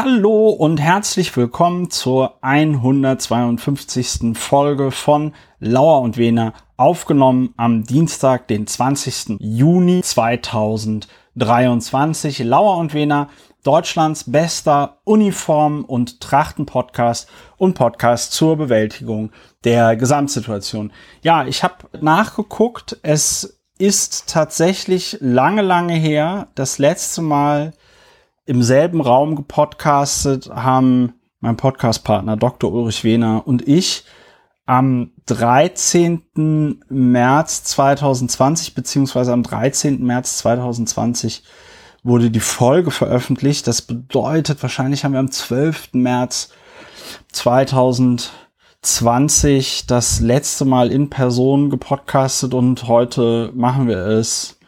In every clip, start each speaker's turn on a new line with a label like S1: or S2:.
S1: Hallo und herzlich willkommen zur 152. Folge von Lauer und Wehner, aufgenommen am Dienstag, den 20. Juni 2023. Lauer und Wehner, Deutschlands bester Uniform- und Trachten-Podcast und Podcast zur Bewältigung der Gesamtsituation. Ja, ich habe nachgeguckt, es ist tatsächlich lange, lange her, das letzte Mal im selben Raum gepodcastet haben mein Podcastpartner Dr. Ulrich Wehner und ich am 13. März 2020 beziehungsweise am 13. März 2020 wurde die Folge veröffentlicht. Das bedeutet, wahrscheinlich haben wir am 12. März 2020 das letzte Mal in Person gepodcastet und heute machen wir es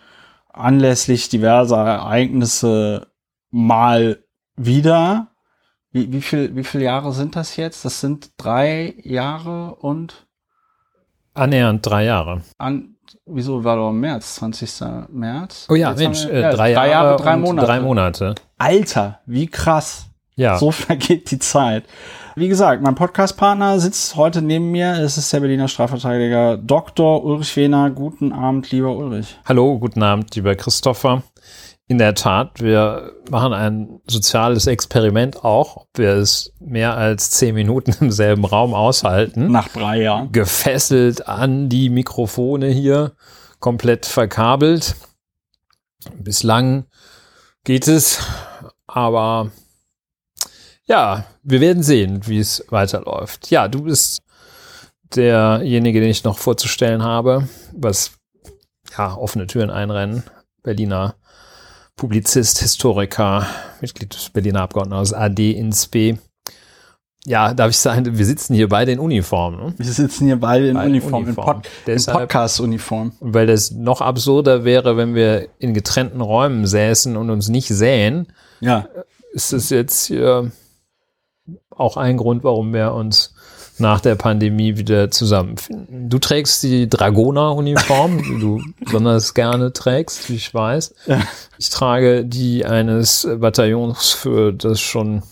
S1: anlässlich diverser Ereignisse mal wieder. Wie, wie viel, wie viele Jahre sind das jetzt? Das sind drei Jahre und
S2: annähernd drei Jahre.
S1: An, wieso war doch März, 20. März?
S2: Oh ja, jetzt Mensch, wir, äh, ja, drei, drei, Jahre, drei Monate. drei Monate.
S1: Alter, wie krass. Ja. So vergeht die Zeit. Wie gesagt, mein Podcastpartner sitzt heute neben mir. Es ist der Berliner Strafverteidiger Dr. Ulrich Wehner. Guten Abend, lieber Ulrich.
S2: Hallo, guten Abend, lieber Christopher in der Tat, wir machen ein soziales Experiment auch, ob wir es mehr als zehn Minuten im selben Raum aushalten.
S1: Nach drei Jahren.
S2: Gefesselt an die Mikrofone hier, komplett verkabelt. Bislang geht es, aber ja, wir werden sehen, wie es weiterläuft. Ja, du bist derjenige, den ich noch vorzustellen habe, was ja offene Türen einrennen. Berliner Publizist, Historiker, Mitglied des Berliner Abgeordnetenhauses AD ins B. Ja, darf ich sagen, wir sitzen hier beide in Uniform. Ne?
S1: Wir sitzen hier beide in beide Uniform, in, Pod in Podcast-Uniform.
S2: Weil das noch absurder wäre, wenn wir in getrennten Räumen säßen und uns nicht sähen.
S1: Ja.
S2: Ist das jetzt hier auch ein Grund, warum wir uns nach der Pandemie wieder zusammenfinden. Du trägst die Dragoner-Uniform, die du besonders gerne trägst, wie ich weiß. Ich trage die eines Bataillons, für das schon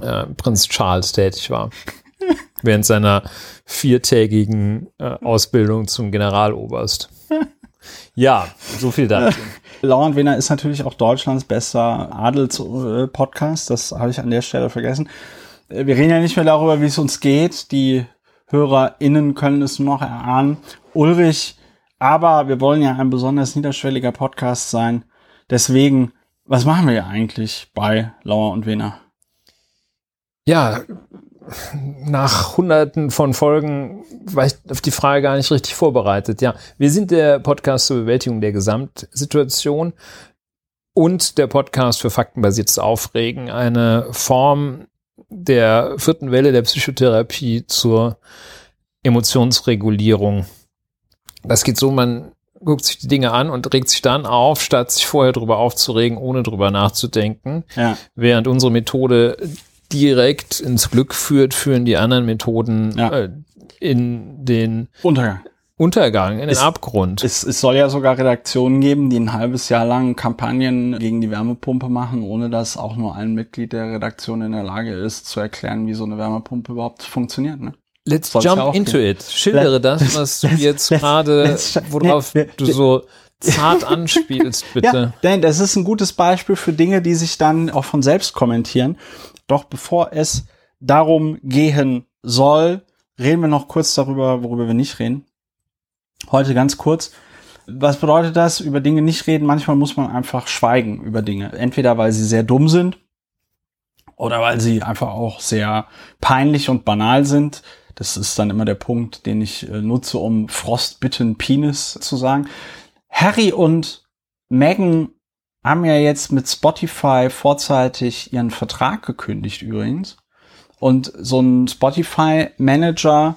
S2: äh, Prinz Charles tätig war. Während seiner viertägigen äh, Ausbildung zum Generaloberst. Ja, so viel dazu.
S1: Lauren Wiener ist natürlich auch Deutschlands bester Adels-Podcast. Das habe ich an der Stelle vergessen. Äh, wir reden ja nicht mehr darüber, wie es uns geht. Die HörerInnen können es noch erahnen. Ulrich, aber wir wollen ja ein besonders niederschwelliger Podcast sein. Deswegen, was machen wir ja eigentlich bei Lauer und Wiener?
S2: Ja, nach hunderten von Folgen war ich auf die Frage gar nicht richtig vorbereitet. Ja, wir sind der Podcast zur Bewältigung der Gesamtsituation und der Podcast für faktenbasiertes Aufregen, eine Form der vierten Welle der Psychotherapie zur Emotionsregulierung. Das geht so, man guckt sich die Dinge an und regt sich dann auf, statt sich vorher drüber aufzuregen, ohne drüber nachzudenken. Ja. Während unsere Methode direkt ins Glück führt, führen die anderen Methoden ja. äh, in den
S1: Untergang.
S2: Untergang, in den es, Abgrund.
S1: Es, es soll ja sogar Redaktionen geben, die ein halbes Jahr lang Kampagnen gegen die Wärmepumpe machen, ohne dass auch nur ein Mitglied der Redaktion in der Lage ist, zu erklären, wie so eine Wärmepumpe überhaupt funktioniert. Ne?
S2: Let's Soll's jump ja into gehen. it. Schildere das, was du jetzt gerade, worauf du so zart anspielst, bitte. Ja,
S1: denn das ist ein gutes Beispiel für Dinge, die sich dann auch von selbst kommentieren. Doch bevor es darum gehen soll, reden wir noch kurz darüber, worüber wir nicht reden. Heute ganz kurz. Was bedeutet das? Über Dinge nicht reden. Manchmal muss man einfach schweigen über Dinge. Entweder weil sie sehr dumm sind oder weil sie einfach auch sehr peinlich und banal sind. Das ist dann immer der Punkt, den ich äh, nutze, um Frostbitten Penis zu sagen. Harry und Meghan haben ja jetzt mit Spotify vorzeitig ihren Vertrag gekündigt übrigens. Und so ein Spotify-Manager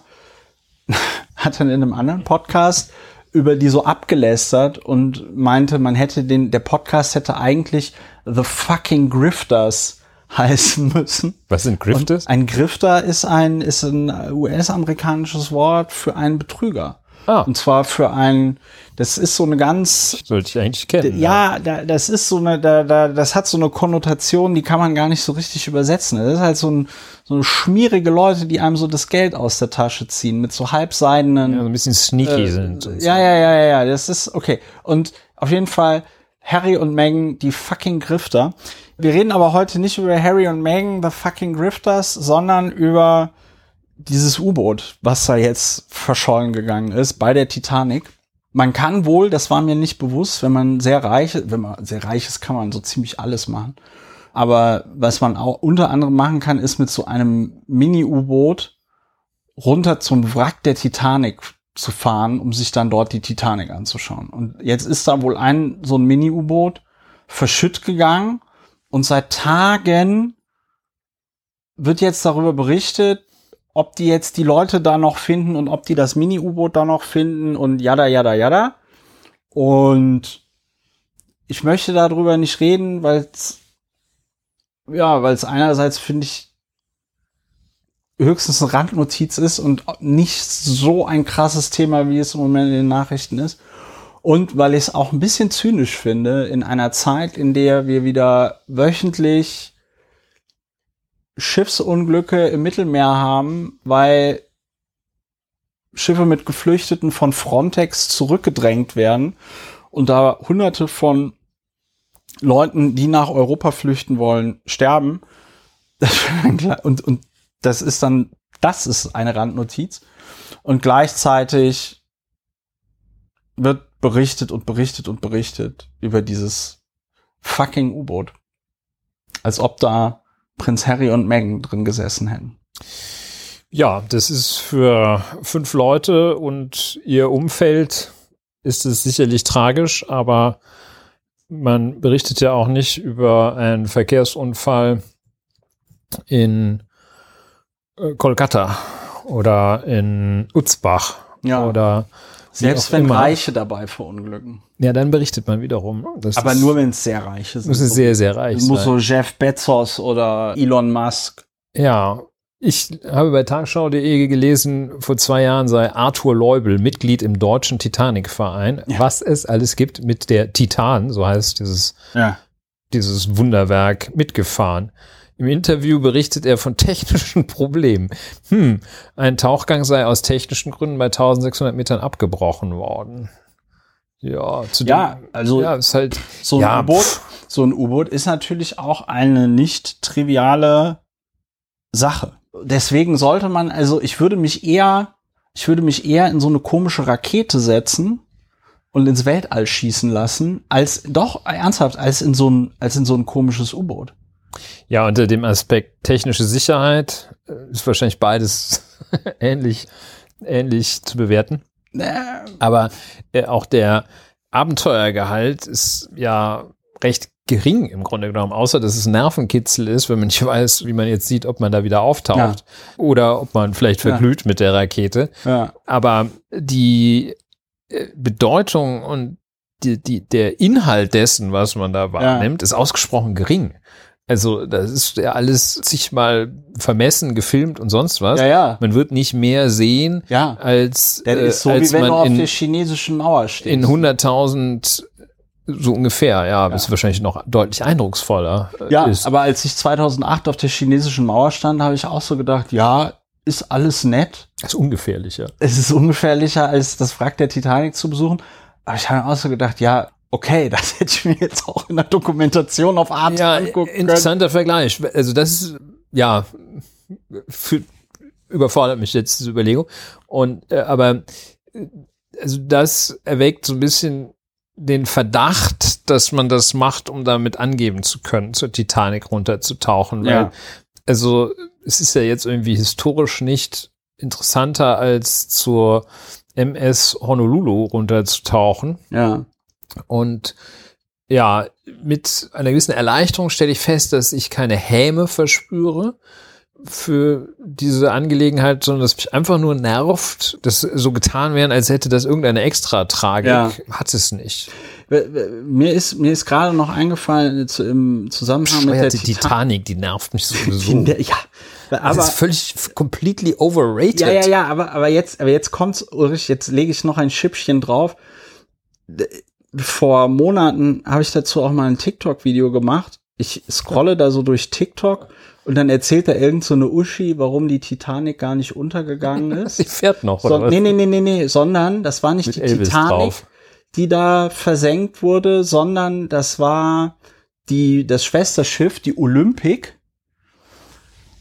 S1: hat dann in einem anderen Podcast über die so abgelästert und meinte, man hätte den, der Podcast hätte eigentlich The Fucking Grifters heißen müssen.
S2: Was sind Grifters?
S1: Und ein Grifter ist ein, ist ein US-amerikanisches Wort für einen Betrüger.
S2: Ah.
S1: Und zwar für ein, das ist so eine ganz,
S2: Sollte ich eigentlich kennen.
S1: ja, da, das ist so eine, da, da, das hat so eine Konnotation, die kann man gar nicht so richtig übersetzen. Das ist halt so, ein, so eine schmierige Leute, die einem so das Geld aus der Tasche ziehen mit so halbseidenen.
S2: Ja, so ein bisschen sneaky
S1: Äh,
S2: sind.
S1: Ja, ja, ja, ja, ja, das ist okay. Und auf jeden Fall Harry und Meghan, die fucking Grifter. Wir reden aber heute nicht über Harry und Meghan, the fucking Grifters, sondern über dieses U-Boot, was da jetzt verschollen gegangen ist bei der Titanic. Man kann wohl, das war mir nicht bewusst, wenn man sehr reich, wenn man sehr reich ist, kann man so ziemlich alles machen. Aber was man auch unter anderem machen kann, ist mit so einem Mini-U-Boot runter zum Wrack der Titanic zu fahren, um sich dann dort die Titanic anzuschauen. Und jetzt ist da wohl ein so ein Mini-U-Boot verschütt gegangen und seit Tagen wird jetzt darüber berichtet, ob die jetzt die Leute da noch finden und ob die das Mini-U-Boot da noch finden und jada, jada, jada. Und ich möchte darüber nicht reden, weil es, ja, weil es einerseits finde ich höchstens eine Randnotiz ist und nicht so ein krasses Thema, wie es im Moment in den Nachrichten ist. Und weil ich es auch ein bisschen zynisch finde, in einer Zeit, in der wir wieder wöchentlich Schiffsunglücke im Mittelmeer haben, weil Schiffe mit Geflüchteten von Frontex zurückgedrängt werden und da hunderte von Leuten, die nach Europa flüchten wollen, sterben. Und, und das ist dann, das ist eine Randnotiz. Und gleichzeitig wird berichtet und berichtet und berichtet über dieses fucking U-Boot. Als ob da Prinz Harry und Meghan drin gesessen hätten.
S2: Ja, das ist für fünf Leute und ihr Umfeld ist es sicherlich tragisch, aber man berichtet ja auch nicht über einen Verkehrsunfall in äh, Kolkata oder in Utzbach
S1: Ja.
S2: oder
S1: Selbst wenn
S2: immer.
S1: Reiche dabei verunglücken.
S2: Ja, dann berichtet man wiederum. Das
S1: Aber
S2: ist,
S1: nur wenn es sehr reiche sind.
S2: muss es sehr, sehr reich
S1: muss
S2: sein.
S1: so Jeff Bezos oder Elon Musk.
S2: Ja, ich habe bei tagesschau.de gelesen, vor zwei Jahren sei Arthur Leubel Mitglied im deutschen Titanic-Verein,
S1: Ja.
S2: was es alles gibt mit der Titan, so heißt dieses,
S1: Ja.
S2: dieses Wunderwerk, mitgefahren. Im Interview berichtet er von technischen Problemen. Hm, ein Tauchgang sei aus technischen Gründen bei 1600 Metern abgebrochen worden. Ja, zu
S1: Ja, also
S2: ja, ist halt,
S1: so ein
S2: ja,
S1: U-Boot, so ein U-Boot ist natürlich auch eine nicht triviale Sache. Deswegen sollte man, also ich würde mich eher, ich würde mich eher in so eine komische Rakete setzen und ins Weltall schießen lassen, als doch ernsthaft, als in so ein, als in so ein komisches U-Boot.
S2: Ja, unter dem Aspekt technische Sicherheit äh, ist wahrscheinlich beides ähnlich, ähnlich zu bewerten. Aber äh, auch der Abenteuergehalt ist ja recht gering im Grunde genommen, außer dass es Nervenkitzel ist, wenn man nicht weiß, wie man jetzt sieht, ob man da wieder auftaucht oder ob man vielleicht
S1: Ja.
S2: verglüht mit der Rakete.
S1: ja.
S2: Aber die äh, Bedeutung und die, die, der Inhalt dessen, was man da wahrnimmt, ist ausgesprochen gering. Also das ist ja alles zigmal vermessen, gefilmt und sonst was.
S1: Ja, ja.
S2: Man wird nicht mehr sehen,
S1: Ja.
S2: als,
S1: Das
S2: äh,
S1: ist so,
S2: als
S1: wie wenn du
S2: man
S1: auf
S2: in,
S1: der chinesischen Mauer stehst.
S2: in 100.000 so ungefähr, ja, ist wahrscheinlich noch deutlich eindrucksvoller äh,
S1: Ja,
S2: ist.
S1: aber als ich 2008 auf der chinesischen Mauer stand, habe ich auch so gedacht, ja, ist alles nett.
S2: ist ungefährlicher.
S1: Es ist ungefährlicher, als das Wrack der Titanic zu besuchen. Aber ich habe auch so gedacht, ja, okay, das hätte ich mir jetzt auch in der Dokumentation auf Arte
S2: Ja,
S1: angucken können.
S2: interessanter Vergleich. Also das ist, ja, für, überfordert mich jetzt diese Überlegung. Und, äh, aber, äh, also das erweckt so ein bisschen den Verdacht, dass man das macht, um damit angeben zu können, zur Titanic runterzutauchen. Weil,
S1: Ja.
S2: also, es ist ja jetzt irgendwie historisch nicht interessanter als zur MS Honolulu runterzutauchen.
S1: Ja,
S2: Und ja, mit einer gewissen Erleichterung stelle ich fest, dass ich keine Häme verspüre, für diese Angelegenheit, sondern dass mich einfach nur nervt, dass so getan werden, als hätte das irgendeine Extra-Tragik.
S1: Ja.
S2: Hat es nicht.
S1: Mir ist, mir ist gerade noch eingefallen im Zusammenhang mit der Titan
S2: Titanic, die nervt mich sowieso.
S1: In der- ja,
S2: das
S1: aber
S2: ist völlig completely overrated.
S1: ja, ja, ja, aber aber jetzt, aber jetzt kommt's, Ulrich. Jetzt lege ich noch ein Schippchen drauf. Vor Monaten habe ich dazu auch mal ein TikTok-Video gemacht. Ich scrolle da so durch TikTok und dann erzählt da irgend so eine Uschi, warum die Titanic gar nicht untergegangen ist.
S2: Sie fährt noch,
S1: So,
S2: oder was?
S1: nee, nee, nee, nee, nee, sondern das war nicht
S2: Mit
S1: die
S2: Elvis
S1: Titanic,
S2: drauf.
S1: die da versenkt wurde, sondern das war die, das Schwesterschiff, die Olympic.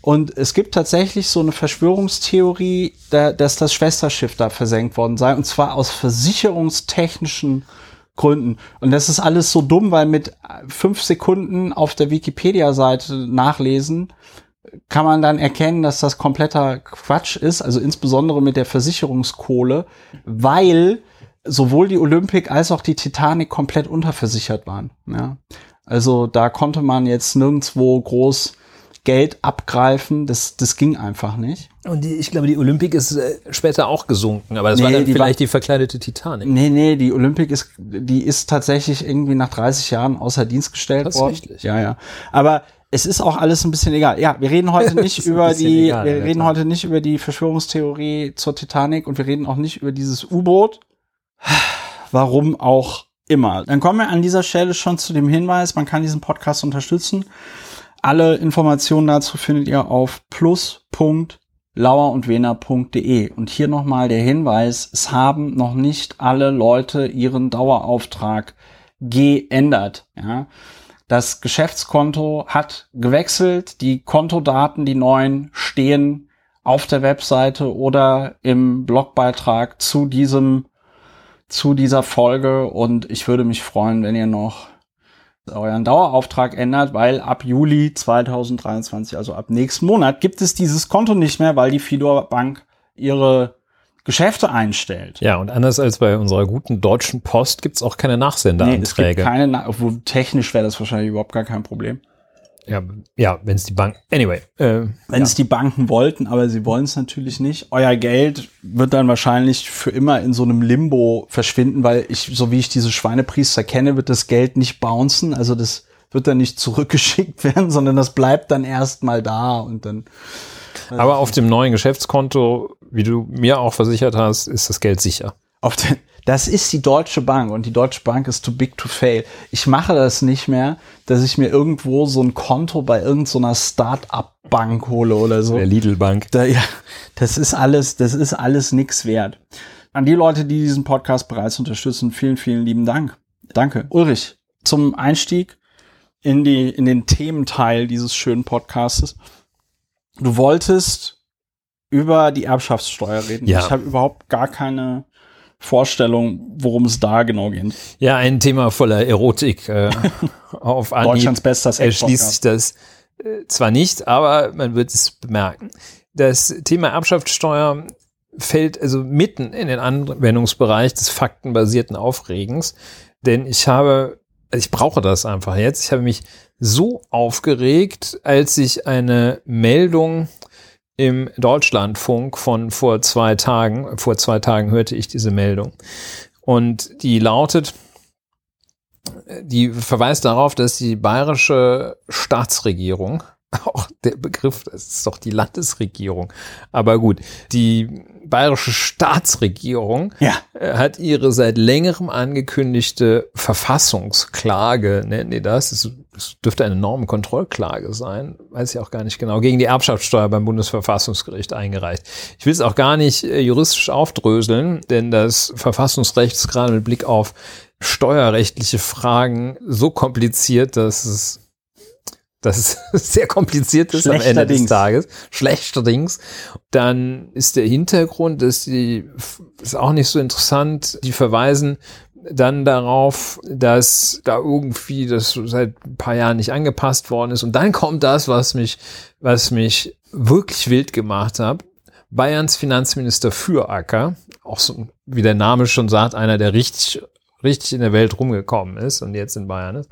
S1: Und es gibt tatsächlich so eine Verschwörungstheorie, da, dass das Schwesterschiff da versenkt worden sei, und zwar aus versicherungstechnischen Gründen. Und das ist alles so dumm, weil mit fünf Sekunden auf der Wikipedia-Seite nachlesen, kann man dann erkennen, dass das kompletter Quatsch ist, also insbesondere mit der Versicherungskohle, weil sowohl die Olympic als auch die Titanic komplett unterversichert waren. Ja. Also da konnte man jetzt nirgendwo groß Geld abgreifen, das, das ging einfach nicht.
S2: Und die, ich glaube, die Olympic ist äh, später auch gesunken, aber das
S1: Nee,
S2: war dann
S1: die
S2: vielleicht
S1: war-
S2: die verkleidete Titanic.
S1: Nee, nee, die Olympic ist, die ist tatsächlich irgendwie nach 30 Jahren außer Dienst gestellt worden.
S2: Tatsächlich?
S1: Ja, ja. Aber es ist auch alles ein bisschen egal. Ja, wir reden heute nicht über die,
S2: egal,
S1: wir reden heute nicht über die Verschwörungstheorie zur Titanic und wir reden auch nicht über dieses U-Boot. Warum auch immer. Dann kommen wir an dieser Stelle schon zu dem Hinweis, man kann diesen Podcast unterstützen. Alle Informationen dazu findet ihr auf plus.lauerundwener.de. Und hier nochmal der Hinweis, es haben noch nicht alle Leute ihren Dauerauftrag geändert. Ja. Das Geschäftskonto hat gewechselt, die Kontodaten, die neuen, stehen auf der Webseite oder im Blogbeitrag zu diesem, zu dieser Folge und ich würde mich freuen, wenn ihr noch euren Dauerauftrag ändert, weil ab Juli 2023, also ab nächsten Monat, gibt es dieses Konto nicht mehr, weil die Fidor Bank ihre Geschäfte einstellt.
S2: Ja, und anders als bei unserer guten deutschen Post gibt's auch keine
S1: Nee, es gibt
S2: Nachsenderanträge.
S1: keine, Na- obwohl technisch wäre das wahrscheinlich überhaupt gar kein Problem.
S2: Ja, ja wenn es die Bank. Anyway, äh,
S1: Wenn es die Banken wollten, aber sie wollen es natürlich nicht. Euer Geld wird dann wahrscheinlich für immer in so einem Limbo verschwinden, weil ich, so wie ich diese Schweinepriester kenne, wird das Geld nicht bouncen. Also das wird dann nicht zurückgeschickt werden, sondern das bleibt dann erstmal da und dann.
S2: aber auf dem neuen Geschäftskonto, wie du mir auch versichert hast, ist das Geld sicher.
S1: Auf den, das ist die Deutsche Bank und die Deutsche Bank ist too big to fail. Ich mache das nicht mehr, dass ich mir irgendwo so ein Konto bei irgendeiner Start-up-Bank hole oder so.
S2: Der Lidl Bank.
S1: Da, ja, das ist alles, das ist alles nix wert. An die Leute, die diesen Podcast bereits unterstützen, vielen, vielen lieben Dank. Danke. Ulrich, zum Einstieg in die, in den Thementeil dieses schönen Podcastes. Du wolltest über die Erbschaftssteuer reden.
S2: Ja.
S1: Ich habe überhaupt gar keine Vorstellung, worum es da genau geht.
S2: Ja, ein Thema voller Erotik äh, auf Anhieb.
S1: Deutschlands bester
S2: erschließt sich das äh, zwar nicht, aber man wird es bemerken. Das Thema Erbschaftssteuer fällt also mitten in den Anwendungsbereich des faktenbasierten Aufregens, denn ich habe, also ich brauche das einfach jetzt. Ich habe mich so aufgeregt, als ich eine Meldung im Deutschlandfunk von vor zwei Tagen, vor zwei Tagen hörte ich diese Meldung. Und die lautet, die verweist darauf, dass die bayerische Staatsregierung, auch der Begriff, das ist doch die Landesregierung, aber gut, die bayerische Staatsregierung
S1: Ja.
S2: äh, hat ihre seit längerem angekündigte Verfassungsklage, nennen die das, es, es dürfte eine Normenkontrollklage sein, weiß ich auch gar nicht genau, gegen die Erbschaftssteuer beim Bundesverfassungsgericht eingereicht. Ich will es auch gar nicht äh, juristisch aufdröseln, denn das Verfassungsrecht ist gerade mit Blick auf steuerrechtliche Fragen so kompliziert, dass es dass es sehr kompliziert ist am Ende des. Tages. Schlechterdings. Dann ist der Hintergrund, dass die, ist auch nicht so interessant, die verweisen dann darauf, dass da irgendwie das seit ein paar Jahren nicht angepasst worden ist. Und dann kommt das, was mich, was mich wirklich wild gemacht hat. Bayerns Finanzminister Füracker, auch so, wie der Name schon sagt, einer, der richtig richtig in der Welt rumgekommen ist und jetzt in Bayern ist.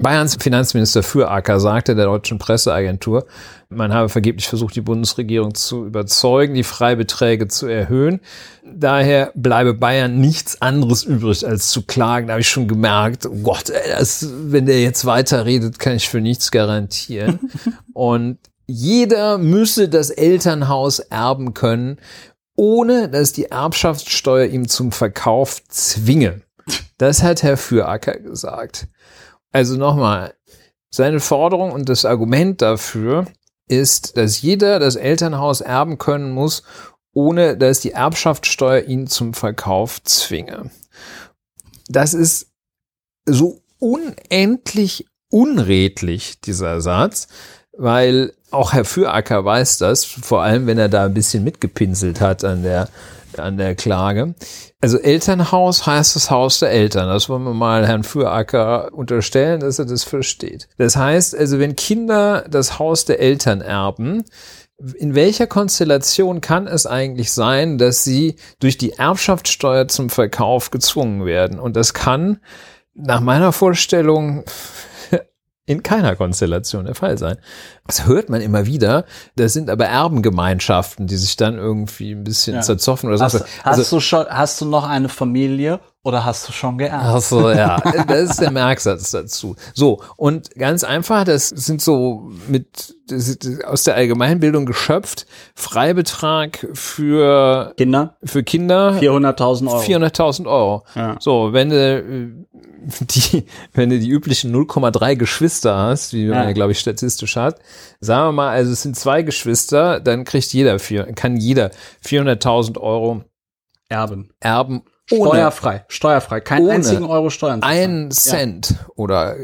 S2: Bayerns Finanzminister Füracker sagte der deutschen Presseagentur, man habe vergeblich versucht, die Bundesregierung zu überzeugen, die Freibeträge zu erhöhen. Daher bleibe Bayern nichts anderes übrig, als zu klagen. Da habe ich schon gemerkt, oh Gott, ey, das, wenn der jetzt weiterredet, kann ich für nichts garantieren. und jeder müsse das Elternhaus erben können, ohne dass die Erbschaftssteuer ihm zum Verkauf zwinge. Das hat Herr Füracker gesagt. Also nochmal, seine Forderung und das Argument dafür ist, dass jeder das Elternhaus erben können muss, ohne dass die Erbschaftssteuer ihn zum Verkauf zwinge. Das ist so unendlich unredlich, dieser Satz, weil auch Herr Füracker weiß das, vor allem wenn er da ein bisschen mitgepinselt hat an der an der Klage. Also Elternhaus heißt das Haus der Eltern. Das wollen wir mal Herrn Füracker unterstellen, dass er das versteht. Das heißt also, wenn Kinder das Haus der Eltern erben, in welcher Konstellation kann es eigentlich sein, dass sie durch die Erbschaftssteuer zum Verkauf gezwungen werden? Und das kann nach meiner Vorstellung in keiner Konstellation der Fall sein. Das hört man immer wieder. Das sind aber Erbengemeinschaften, die sich dann irgendwie ein bisschen ja. zerzoffen oder
S1: so. Hast, also, hast, du schon, hast du noch eine Familie oder hast du schon geerbt?
S2: Ach so, ja. Das ist der Merksatz dazu. So. Und ganz einfach, das sind so mit, aus der Allgemeinbildung geschöpft, Freibetrag für
S1: Kinder,
S2: für Kinder.
S1: 400.000 Euro.
S2: 400.000 Euro. Ja. So, wenn du die, wenn du die üblichen 0,3 Geschwister hast, wie man ja, glaube ich, statistisch hat, sagen wir mal, also es sind zwei Geschwister, dann kriegt jeder vier, kann jeder 400.000 Euro
S1: erben.
S2: Erben.
S1: Ohne, steuerfrei, steuerfrei, kein einzigen Euro Steuern.
S2: Ein Cent ja. oder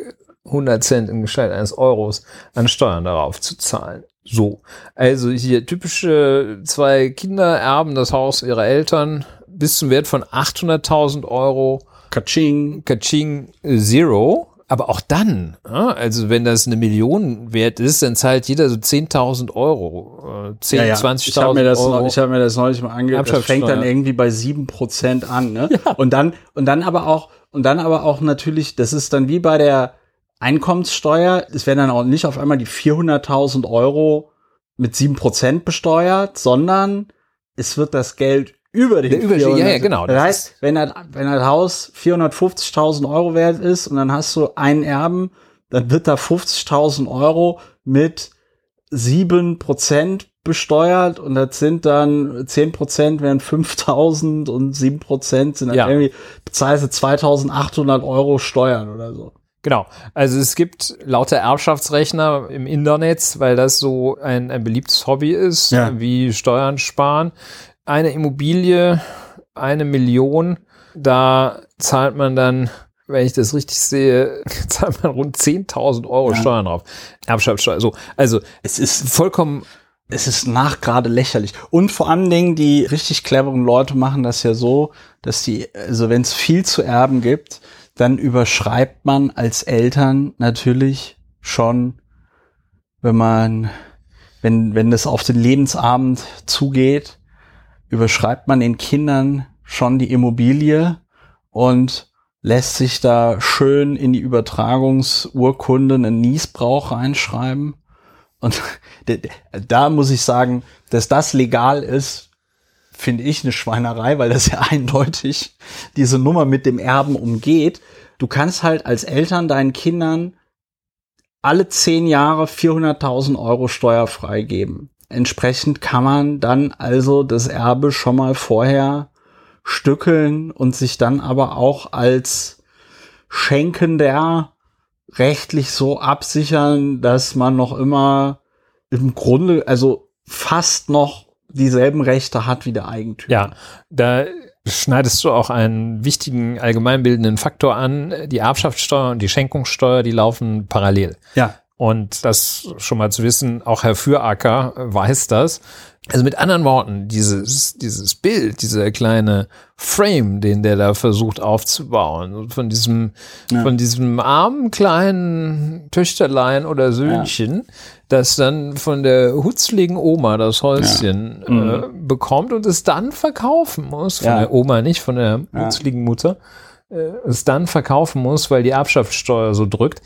S2: 100 Cent in Gestalt eines Euros an Steuern darauf zu zahlen. So. Also hier typische zwei Kinder erben das Haus ihrer Eltern bis zum Wert von 800.000 Euro
S1: Kaching.
S2: Kaching Zero. Aber auch dann, also wenn das eine Million wert ist, dann zahlt jeder so 10.000 Euro, 10, ja, ja. 20.000
S1: Euro. Ich habe mir das neulich mal angehört, das fängt dann irgendwie bei sieben Prozent an. Ne? Ja. Und dann und dann aber auch und dann aber auch natürlich, das ist dann wie bei der Einkommenssteuer, es werden dann auch nicht auf einmal die 400.000 Euro mit sieben Prozent besteuert, sondern es wird das Geld über den
S2: der Überschied, ja, ja, genau.
S1: Das, das heißt, wenn das, wenn das Haus 450.000 Euro wert ist und dann hast du einen Erben, dann wird da 50.000 Euro mit sieben Prozent besteuert und das sind dann zehn Prozent wären 5.000 und sieben Prozent sind dann ja. irgendwie bezahlst du 2.800 Euro Steuern oder so.
S2: Genau. Also es gibt lauter Erbschaftsrechner im Internet, weil das so ein, ein beliebtes Hobby ist, ja. wie Steuern sparen eine Immobilie, eine Million, da zahlt man dann, wenn ich das richtig sehe, zahlt man rund 10.000 Euro ja. Steuern drauf. Erbschaftssteuer. So, also es ist vollkommen
S1: es ist nachgerade lächerlich. Und vor allen Dingen, die richtig cleveren Leute machen das ja so, dass die, also wenn es viel zu erben gibt, dann überschreibt man als Eltern natürlich schon, wenn man, wenn, wenn es auf den Lebensabend zugeht, überschreibt man den Kindern schon die Immobilie und lässt sich da schön in die Übertragungsurkunde einen Niesbrauch reinschreiben. Und da muss ich sagen, dass das legal ist, finde ich eine Schweinerei, weil das ja eindeutig diese Nummer mit dem Erben umgeht. Du kannst halt als Eltern deinen Kindern alle zehn Jahre 400.000 Euro steuerfrei geben. Entsprechend kann man dann also das Erbe schon mal vorher stückeln und sich dann aber auch als Schenkender rechtlich so absichern, dass man noch immer im Grunde, also fast noch dieselben Rechte hat wie der Eigentümer.
S2: Ja, da schneidest du auch einen wichtigen allgemeinbildenden Faktor an. Die Erbschaftssteuer und die Schenkungssteuer, die laufen parallel.
S1: Ja.
S2: Und das schon mal zu wissen, auch Herr Füracker weiß das. Also mit anderen Worten, dieses, dieses Bild, dieser kleine Frame, den der da versucht aufzubauen, von diesem, ja. von diesem armen kleinen Töchterlein oder Söhnchen, ja. Das dann von der hutzligen Oma das Häuschen ja. mhm. äh, bekommt und es dann verkaufen muss. Von der Oma nicht, von der hutzligen Mutter äh, es dann verkaufen muss, weil die Erbschaftssteuer so drückt.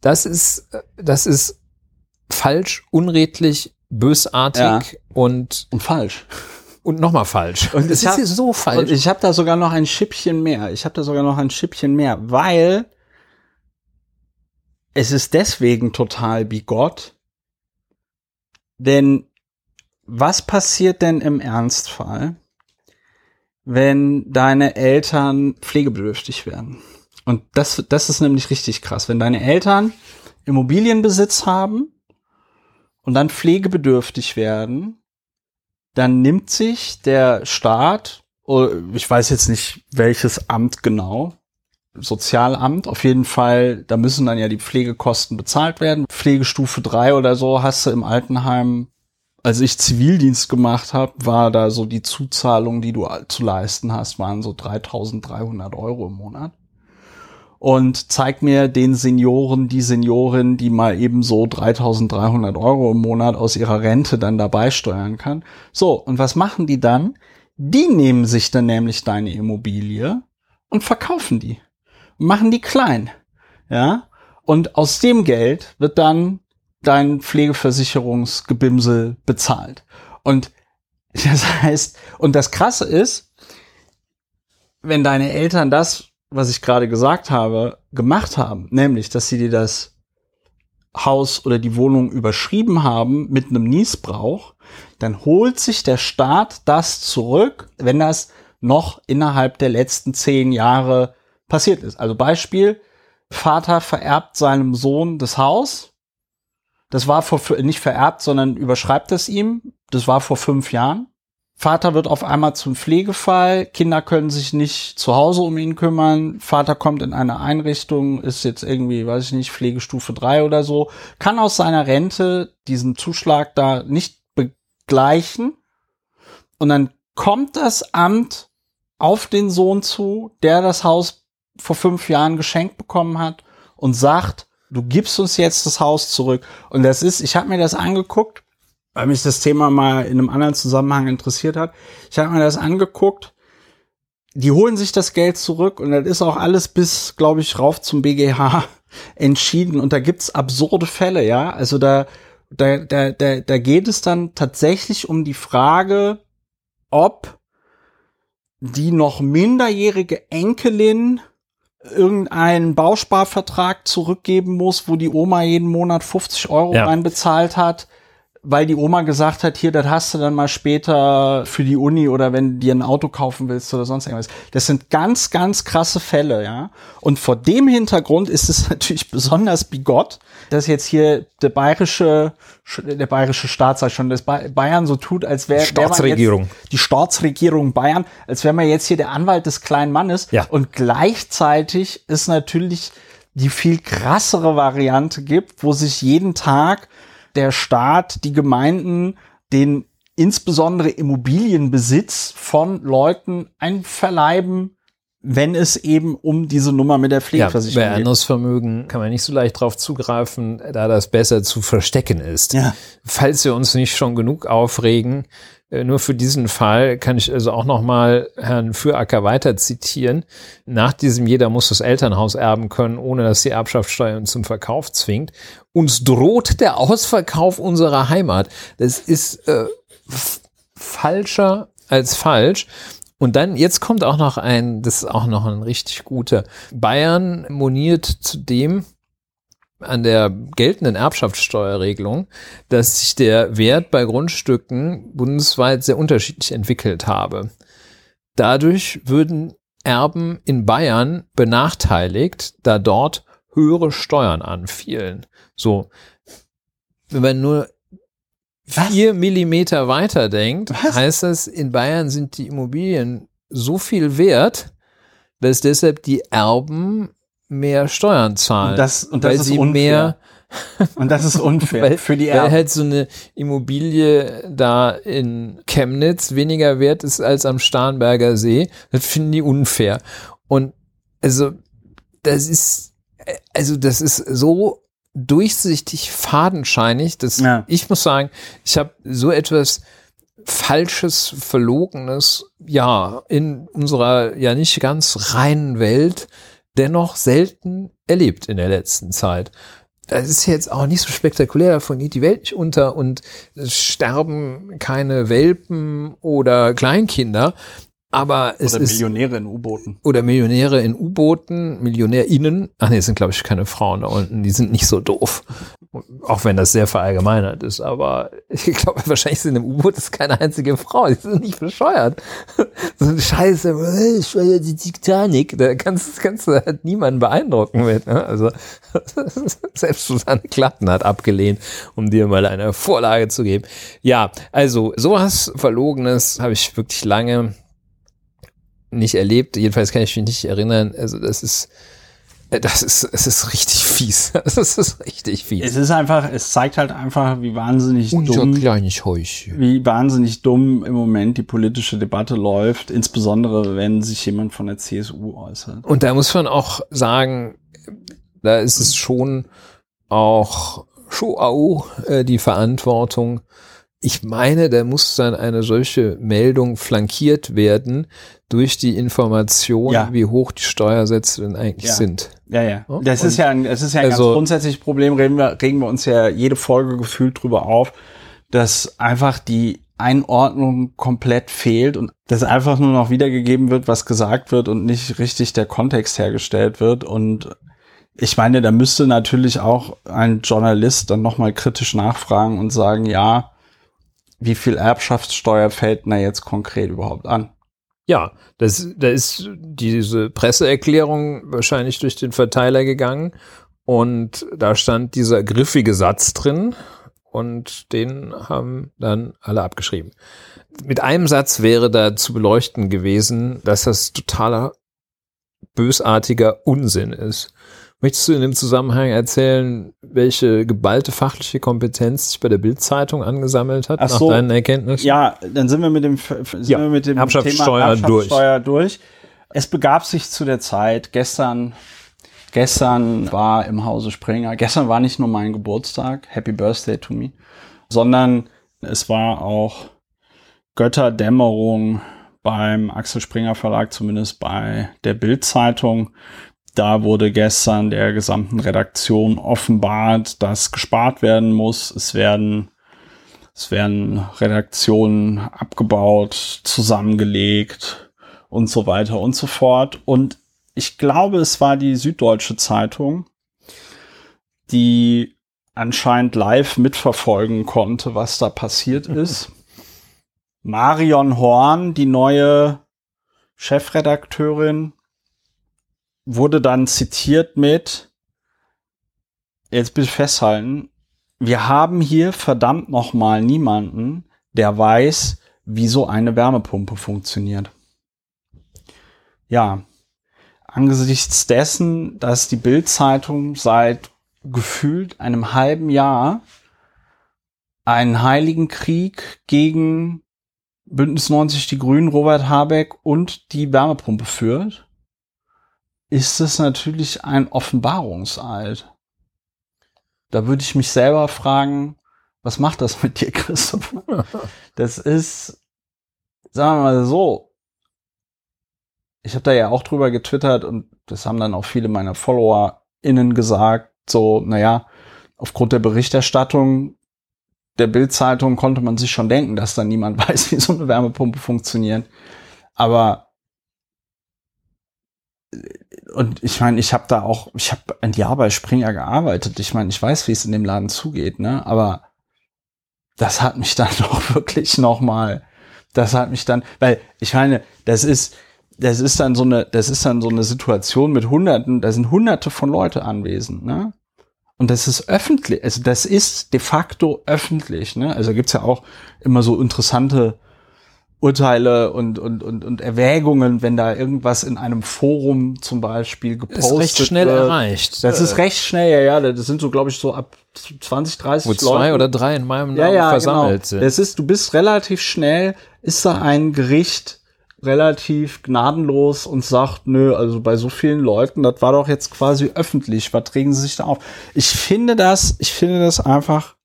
S2: Das ist, äh, das ist falsch, unredlich, bösartig
S1: Ja.
S2: und,
S1: Und falsch.
S2: und nochmal falsch.
S1: Und hab-
S2: ist so
S1: Und
S2: falsch.
S1: ich habe da sogar noch ein Schippchen mehr. Ich habe da sogar noch ein Schippchen mehr, weil es ist deswegen total bigott. Denn was passiert denn im Ernstfall, wenn deine Eltern pflegebedürftig werden? Und das, das ist nämlich richtig krass. Wenn deine Eltern Immobilienbesitz haben und dann pflegebedürftig werden, dann nimmt sich der Staat, oh, ich weiß jetzt nicht welches Amt genau, Sozialamt, auf jeden Fall, da müssen dann ja die Pflegekosten bezahlt werden. Pflegestufe 3 oder so hast du im Altenheim, als ich Zivildienst gemacht habe, war da so die Zuzahlung, die du zu leisten hast, waren so 3300 Euro im Monat. Und zeig mir den Senioren, die Seniorin, die mal eben so 3300 Euro im Monat aus ihrer Rente dann dabei steuern kann. So, und was machen die dann? Die nehmen sich dann nämlich deine Immobilie und verkaufen die. Machen die klein. Ja? Und aus dem Geld wird dann dein Pflegeversicherungsgebimsel bezahlt. Und das heißt, und das Krasse ist, wenn deine Eltern das, was ich gerade gesagt habe, gemacht haben, nämlich, dass sie dir das Haus oder die Wohnung überschrieben haben mit einem Niesbrauch, dann holt sich der Staat das zurück, wenn das noch innerhalb der letzten zehn Jahre passiert ist. Also Beispiel, Vater vererbt seinem Sohn das Haus. Das war vor, nicht vererbt, sondern überschreibt es ihm. Das war vor fünf Jahren. Vater wird auf einmal zum Pflegefall. Kinder können sich nicht zu Hause um ihn kümmern. Vater kommt in eine Einrichtung, ist jetzt irgendwie, weiß ich nicht, Pflegestufe drei oder so, kann aus seiner Rente diesen Zuschlag da nicht begleichen. Und dann kommt das Amt auf den Sohn zu, der das Haus vor fünf Jahren geschenkt bekommen hat und sagt, du gibst uns jetzt das Haus zurück. Und das ist, ich habe mir das angeguckt, weil mich das Thema mal in einem anderen Zusammenhang interessiert hat. Ich habe mir das angeguckt. Die holen sich das Geld zurück und das ist auch alles bis, glaube ich, rauf zum BGH entschieden. Und da gibt's absurde Fälle, ja. Also da, da, da, da, da geht es dann tatsächlich um die Frage, ob die noch minderjährige Enkelin irgendeinen Bausparvertrag zurückgeben muss, wo die Oma jeden Monat 50 Euro
S2: Ja.
S1: reinbezahlt hat, weil die Oma gesagt hat, hier, das hast du dann mal später für die Uni oder wenn du dir ein Auto kaufen willst oder sonst irgendwas. Das sind ganz, ganz krasse Fälle, ja. Und vor dem Hintergrund ist es natürlich besonders bigott, dass jetzt hier der bayerische, der bayerische Staat, sag ich schon, das Ba- Bayern so tut, als wäre wär man
S2: Staatsregierung.
S1: Jetzt, die Staatsregierung Bayern, als wäre man jetzt hier der Anwalt des kleinen Mannes.
S2: Ja.
S1: Und gleichzeitig ist natürlich die viel krassere Variante gibt, wo sich jeden Tag der Staat, die Gemeinden, den insbesondere Immobilienbesitz von Leuten einverleiben, wenn es eben um diese Nummer mit der
S2: Ja, bei
S1: Pflegeversicherung geht.
S2: anderes Vermögen kann man nicht so leicht drauf zugreifen, da das besser zu verstecken ist.
S1: Ja.
S2: Falls wir uns nicht schon genug aufregen, nur für diesen Fall kann ich also auch noch mal Herrn Füracker weiter zitieren. Nach diesem jeder muss das Elternhaus erben können, ohne dass die Erbschaftssteuer uns zum Verkauf zwingt. Uns droht der Ausverkauf unserer Heimat. Das ist äh, falscher als falsch. Und dann, jetzt kommt auch noch ein, das ist auch noch ein richtig guter. Bayern moniert zudem an der geltenden Erbschaftssteuerregelung, dass sich der Wert bei Grundstücken bundesweit sehr unterschiedlich entwickelt habe. Dadurch würden Erben in Bayern benachteiligt, da dort höhere Steuern anfielen. So, wenn man nur
S1: Was?
S2: vier Millimeter weiter denkt,
S1: Was?
S2: heißt das, in Bayern sind die Immobilien so viel wert, dass deshalb die Erben mehr Steuern zahlen.
S1: Und das, und
S2: weil
S1: das ist
S2: sie
S1: unfair.
S2: mehr,
S1: und das ist unfair
S2: weil,
S1: für die
S2: weil
S1: Erben.
S2: halt so eine Immobilie da in Chemnitz weniger wert ist als am Starnberger See. Das finden die unfair. Und also, das ist, also das ist so durchsichtig, fadenscheinig, dass
S1: Ja.
S2: ich muss sagen, ich habe so etwas falsches, verlogenes, ja, in unserer ja nicht ganz reinen Welt dennoch selten erlebt in der letzten Zeit. Das ist jetzt auch nicht so spektakulär, davon geht die Welt nicht unter und es sterben keine Welpen oder Kleinkinder, aber es
S1: Oder
S2: ist
S1: Millionäre in U-Booten.
S2: oder Millionäre in U-Booten, MillionärInnen. Ach nee, es sind glaube ich keine Frauen da unten, die sind nicht so doof. Auch wenn das sehr verallgemeinert ist, aber ich glaube wahrscheinlich sind im U-Boot ist keine einzige Frau, die sind nicht bescheuert. So eine Scheiße, äh, ich war ja die Titanic, da kannst, kannst du halt niemanden beeindrucken mit. Ne? Also selbst Susanne Klatten hat abgelehnt, um dir mal eine Vorlage zu geben. Ja, also sowas Verlogenes habe ich wirklich lange nicht erlebt. Jedenfalls kann ich mich nicht erinnern. Also das ist, äh, das ist, es ist richtig fies. Das ist richtig fies.
S1: Es ist einfach, es zeigt halt einfach, wie wahnsinnig dumm,
S2: kleines Häuschen.
S1: wie wahnsinnig dumm im Moment die politische Debatte läuft, insbesondere wenn sich jemand von der CSU äußert.
S2: Und da muss man auch sagen, da ist es schon auch schon auch äh, die Verantwortung. Ich meine, da muss dann eine solche Meldung flankiert werden durch die Information,
S1: Ja.
S2: wie hoch die Steuersätze denn eigentlich
S1: Ja.
S2: sind.
S1: Ja, ja. Das
S2: und
S1: ist ja ein, das ist ja ein
S2: also-
S1: ganz grundsätzliches Problem, regen wir, regen wir uns ja jede Folge gefühlt drüber auf, dass einfach die Einordnung komplett fehlt und dass einfach nur noch wiedergegeben wird, was gesagt wird und nicht richtig der Kontext hergestellt wird. Und ich meine, da müsste natürlich auch ein Journalist dann nochmal kritisch nachfragen und sagen, ja, wie viel Erbschaftssteuer fällt da jetzt konkret überhaupt an?
S2: Ja, das, da ist diese Presseerklärung wahrscheinlich durch den Verteiler gegangen und da stand dieser griffige Satz drin und den haben dann alle abgeschrieben. Mit einem Satz wäre da zu beleuchten gewesen, dass das totaler bösartiger Unsinn ist. Möchtest du in dem Zusammenhang erzählen, welche geballte fachliche Kompetenz sich bei der Bildzeitung angesammelt hat,
S1: Ach
S2: nach
S1: so.
S2: deinen Erkenntnissen?
S1: Ja, dann sind wir mit dem, sind
S2: Ja,
S1: wir mit dem
S2: Erbschaftssteuer
S1: Thema Erbschaftssteuer durch. Es begab sich zu der Zeit, gestern, gestern war im Hause Springer, gestern war nicht nur mein Geburtstag, Happy Birthday to me, sondern es war auch Götterdämmerung beim Axel Springer Verlag, zumindest bei der Bild-Zeitung. Da wurde gestern der gesamten Redaktion offenbart, dass gespart werden muss. Es werden es werden Redaktionen abgebaut, zusammengelegt und so weiter und so fort. Und ich glaube, es war die Süddeutsche Zeitung, die anscheinend live mitverfolgen konnte, was da passiert ist. Marion Horn, die neue Chefredakteurin, wurde dann zitiert mit, jetzt bitte festhalten, wir haben hier verdammt nochmal niemanden, der weiß, wie so eine Wärmepumpe funktioniert. Ja, angesichts dessen, dass die Bild-Zeitung seit gefühlt einem halben Jahr einen heiligen Krieg gegen Bündnis 90 Die Grünen, Robert Habeck und die Wärmepumpe führt, ist es natürlich ein Offenbarungseid. Da würde ich mich selber fragen, was macht das mit dir, Christopher? Das ist, sagen wir mal so, ich habe da ja auch drüber getwittert und das haben dann auch viele meiner FollowerInnen gesagt, so, naja, aufgrund der Berichterstattung der Bildzeitung konnte man sich schon denken, dass da niemand weiß, wie so eine Wärmepumpe funktioniert. Aber und ich meine, ich habe da auch, ich habe ein Jahr bei Springer gearbeitet. Ich meine, ich weiß, wie es in dem Laden zugeht, ne? Aber das hat mich dann doch wirklich noch mal, das hat mich dann, weil ich meine, das ist, das ist dann so eine, das ist dann so eine Situation mit Hunderten, da sind Hunderte von Leute anwesend, ne? Und das ist öffentlich, also das ist de facto öffentlich, ne? Also gibt's ja auch immer so interessante Urteile und, und, und, und Erwägungen, wenn da irgendwas in einem Forum zum Beispiel gepostet
S2: Ist recht schnell
S1: wird.
S2: erreicht.
S1: Das ist recht schnell, ja, ja. Das sind so, glaube ich, so ab 20, 30
S2: wo zwei
S1: Leute.
S2: oder drei in meinem
S1: ja,
S2: Namen
S1: ja,
S2: versammelt
S1: genau.
S2: sind.
S1: Das ist, du bist relativ schnell, ist da ein Gericht relativ gnadenlos und sagt, nö, also bei so vielen Leuten, das war doch jetzt quasi öffentlich, was regen sie sich da auf? Ich finde das, ich finde das einfach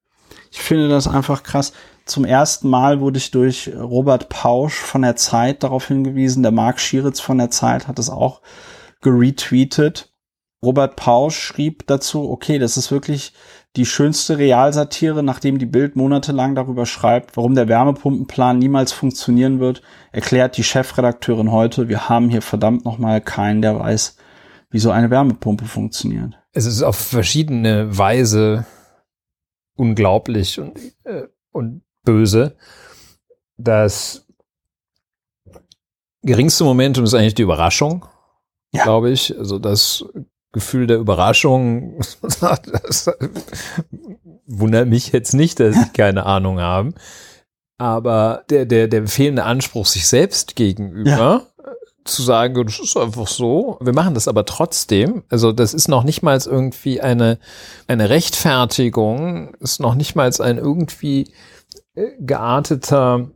S1: Ich finde das einfach krass. Zum ersten Mal wurde ich durch Robert Pausch von der Zeit darauf hingewiesen. Der Marc Schieritz von der Zeit hat es auch geretweetet. Robert Pausch schrieb dazu, okay, das ist wirklich die schönste Realsatire, nachdem die Bild monatelang darüber schreibt, warum der Wärmepumpenplan niemals funktionieren wird, erklärt die Chefredakteurin heute, wir haben hier verdammt nochmal keinen, der weiß, wie so eine Wärmepumpe funktioniert.
S2: Es ist auf verschiedene Weise unglaublich und, äh, und böse. Das geringste Momentum ist eigentlich die Überraschung, ja. glaube ich. Also das Gefühl der Überraschung, das wundert mich jetzt nicht, dass sie keine Ahnung haben. Aber der, der, der fehlende Anspruch sich selbst gegenüber, ja. zu sagen, das ist einfach so, wir machen das aber trotzdem. Also das ist noch nicht mal irgendwie eine, eine Rechtfertigung, ist noch nicht mal ein irgendwie gearteter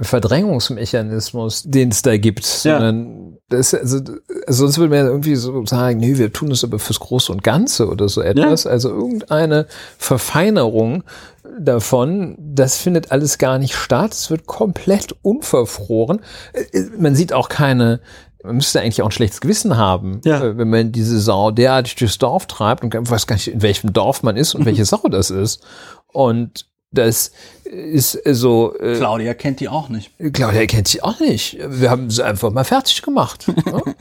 S2: Verdrängungsmechanismus, den es da gibt, ja. sondern das, also, sonst würde man ja irgendwie so sagen, nee, wir tun das aber fürs Große und Ganze oder so etwas. Ja. Also irgendeine Verfeinerung davon, das findet alles gar nicht statt. Es wird komplett unverfroren. Man sieht auch keine, man müsste eigentlich auch ein schlechtes Gewissen haben, ja. Äh, wenn man diese Sau derartig durchs Dorf treibt und weiß gar nicht, in welchem Dorf man ist und welche Sau das ist. Und das ist so.
S1: Äh, Claudia kennt die auch nicht.
S2: Claudia kennt sie auch nicht. Wir haben sie einfach mal fertig gemacht. ne?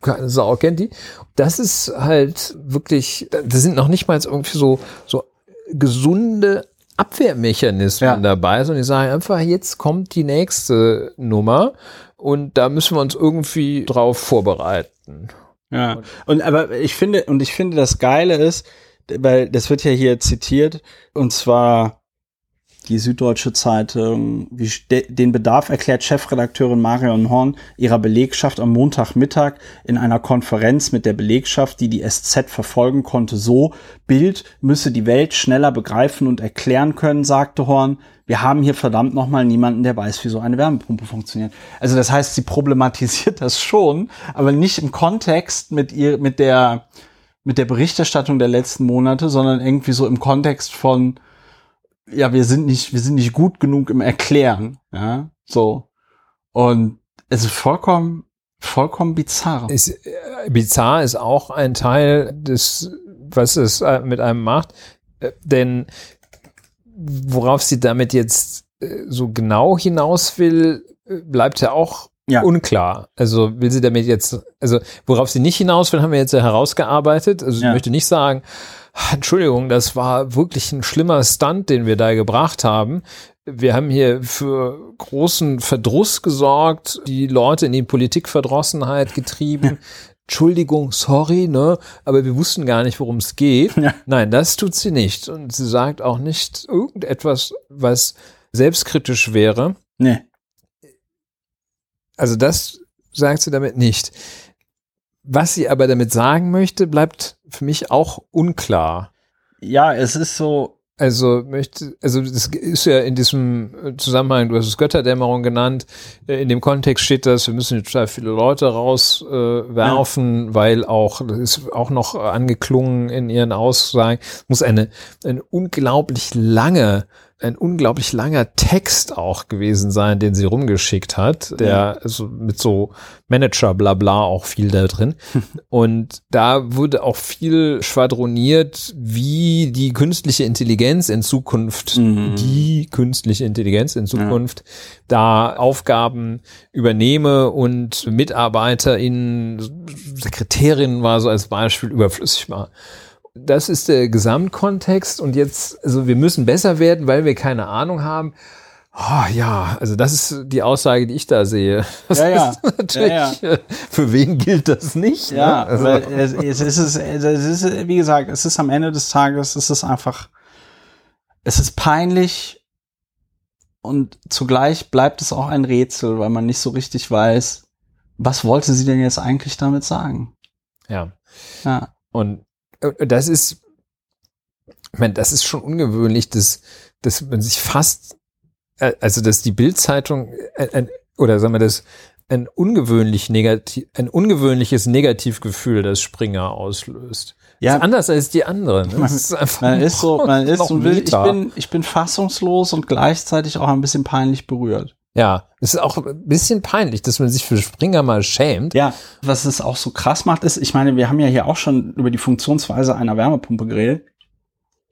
S2: Keine Sau kennt die. Das ist halt wirklich, das sind noch nicht mal irgendwie so, so gesunde Abwehrmechanismen ja. dabei, sondern die sagen einfach, jetzt kommt die nächste Nummer und da müssen wir uns irgendwie drauf vorbereiten.
S1: Ja. Und aber ich finde, und ich finde, das Geile ist, weil das wird ja hier zitiert, und zwar die Süddeutsche Zeitung, wie den Bedarf erklärt Chefredakteurin Marion Horn ihrer Belegschaft am Montagmittag in einer Konferenz mit der Belegschaft, die die SZ verfolgen konnte, so, Bild müsse die Welt schneller begreifen und erklären können, sagte Horn. Wir haben hier verdammt nochmal niemanden, der weiß, wie so eine Wärmepumpe funktioniert. Also das heißt, sie problematisiert das schon, aber nicht im Kontext mit ihr, mit der, mit der Berichterstattung der letzten Monate, sondern irgendwie so im Kontext von, ja, wir sind nicht, wir sind nicht gut genug im Erklären, ja, so. Und es ist vollkommen, vollkommen bizarr.
S2: Ist, äh, bizarr ist auch ein Teil des, was es äh, mit einem macht, äh, denn worauf sie damit jetzt äh, so genau hinaus will, äh, bleibt ja auch ja. unklar. Also will sie damit jetzt, also worauf sie nicht hinaus will, haben wir jetzt ja herausgearbeitet. Also ja. ich möchte nicht sagen, Entschuldigung, das war wirklich ein schlimmer Stunt, den wir da gebracht haben. Wir haben hier für großen Verdruss gesorgt, die Leute in die Politikverdrossenheit getrieben. Entschuldigung, sorry, ne? Aber wir wussten gar nicht, worum es geht. Ja. Nein, das tut sie nicht. Und sie sagt auch nicht irgendetwas, was selbstkritisch wäre.
S1: Nee.
S2: Also das sagt sie damit nicht. Was sie aber damit sagen möchte, bleibt für mich auch unklar.
S1: Ja, es ist so.
S2: Also möchte, also das ist ja in diesem Zusammenhang, du hast es Götterdämmerung genannt, in dem Kontext steht das, wir müssen total viele Leute rauswerfen, äh, ja. weil auch, das ist auch noch angeklungen in ihren Aussagen, muss eine, eine unglaublich lange ein unglaublich langer Text auch gewesen sein, den sie rumgeschickt hat, der also mit so Manager blabla auch viel da drin. Und da wurde auch viel schwadroniert, wie die künstliche Intelligenz in Zukunft, mhm. die künstliche Intelligenz in Zukunft ja. da Aufgaben übernehme und MitarbeiterInnen, Sekretärinnen war so als Beispiel überflüssig war das ist der Gesamtkontext und jetzt, also wir müssen besser werden, weil wir keine Ahnung haben. Oh, ja, also das ist die Aussage, die ich da sehe. Das
S1: ja, ja. natürlich, ja,
S2: ja. Für wen gilt das nicht?
S1: Ne? Ja, ne? also. es, es, ist, es ist, wie gesagt, es ist am Ende des Tages, es ist einfach, es ist peinlich und zugleich bleibt es auch ein Rätsel, weil man nicht so richtig weiß, was wollte sie denn jetzt eigentlich damit sagen?
S2: Ja. Ja. Und das ist, ich meine, das ist schon ungewöhnlich, dass, dass man sich fast, äh, also dass die Bildzeitung äh, oder sagen wir das, ein ungewöhnlich negativ, ein ungewöhnliches Negativgefühl, das Springer auslöst.
S1: Ja.
S2: Ist anders als die anderen. Ne? Es ist
S1: Man ist so, man ist so ich bin, ich bin fassungslos und gleichzeitig auch ein bisschen peinlich berührt.
S2: Ja, es ist auch ein bisschen peinlich, dass man sich für Springer mal schämt.
S1: Ja, was es auch so krass macht, ist, ich meine, wir haben ja hier auch schon über die Funktionsweise einer Wärmepumpe geredet.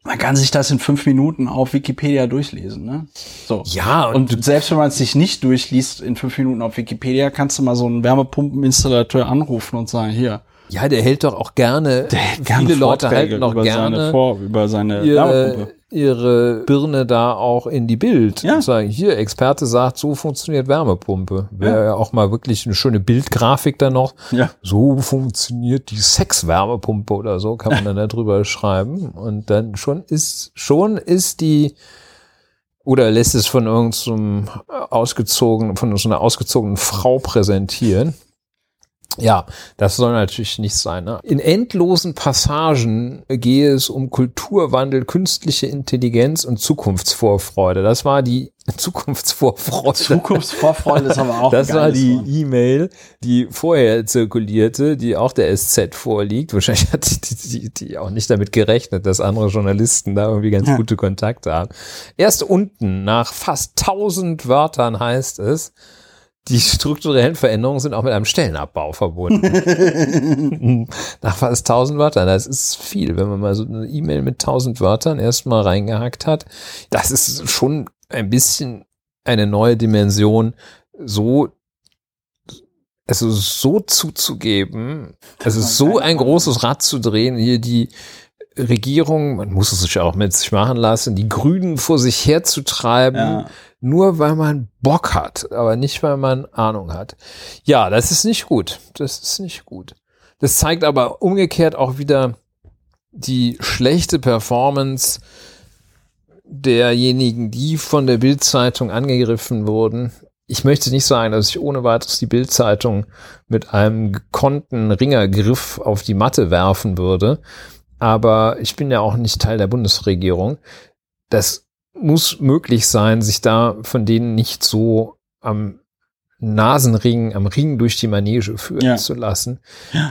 S1: Man kann sich das in fünf Minuten auf Wikipedia durchlesen, ne? So.
S2: Ja, und,
S1: Und selbst wenn man es sich nicht durchliest in fünf Minuten auf Wikipedia, kannst du mal so einen Wärmepumpeninstallateur anrufen und sagen, hier,
S2: ja, der hält doch auch gerne,
S1: gerne
S2: viele Leute
S1: Vorträge
S2: halten auch
S1: über seine,
S2: gerne
S1: Vor über seine
S2: ihre,
S1: Wärmepumpe.
S2: Ihre Birne da auch in die Bild
S1: Ja.
S2: und sagen, hier, Experte sagt, so funktioniert Wärmepumpe. Wäre ja. auch mal wirklich eine schöne Bildgrafik da noch.
S1: Ja.
S2: So funktioniert die Sexwärmepumpe oder so, kann man dann darüber schreiben. Und dann schon ist, schon ist die, oder lässt es von irgendeinem ausgezogenen, von so einer ausgezogenen Frau präsentieren. Ja, das soll natürlich nicht sein. Ne? In endlosen Passagen gehe es um Kulturwandel, künstliche Intelligenz und Zukunftsvorfreude. Das war die Zukunftsvorfreude.
S1: Zukunftsvorfreude ist aber auch
S2: Das war die. E-Mail, die vorher zirkulierte, die auch der SZ vorliegt. Wahrscheinlich hat die, die, die auch nicht damit gerechnet, dass andere Journalisten da irgendwie ganz
S1: Ja.
S2: gute Kontakte haben. Erst unten, nach fast 1000 Wörtern heißt es, die strukturellen Veränderungen sind auch mit einem Stellenabbau verbunden. Nach fast 1000 Wörtern, das ist viel, wenn man mal so eine E-Mail mit 1000 Wörtern erstmal reingehackt hat. Das ist schon ein bisschen eine neue Dimension, so also so zuzugeben, also so ein großes Rad zu drehen, hier die Regierung, man muss es sich auch mit sich machen lassen, die Grünen vor sich herzutreiben,
S1: Ja.
S2: nur weil man Bock hat, aber nicht weil man Ahnung hat. Ja, das ist nicht gut. Das ist nicht gut. Das zeigt aber umgekehrt auch wieder die schlechte Performance derjenigen, die von der Bildzeitung angegriffen wurden. Ich möchte nicht sagen, dass ich ohne weiteres die Bildzeitung mit einem gekonnten Ringergriff auf die Matte werfen würde, aber ich bin ja auch nicht Teil der Bundesregierung. Das muss möglich sein, sich da von denen nicht so am Nasenring, am Ring durch die Manege führen
S1: Ja.
S2: zu lassen.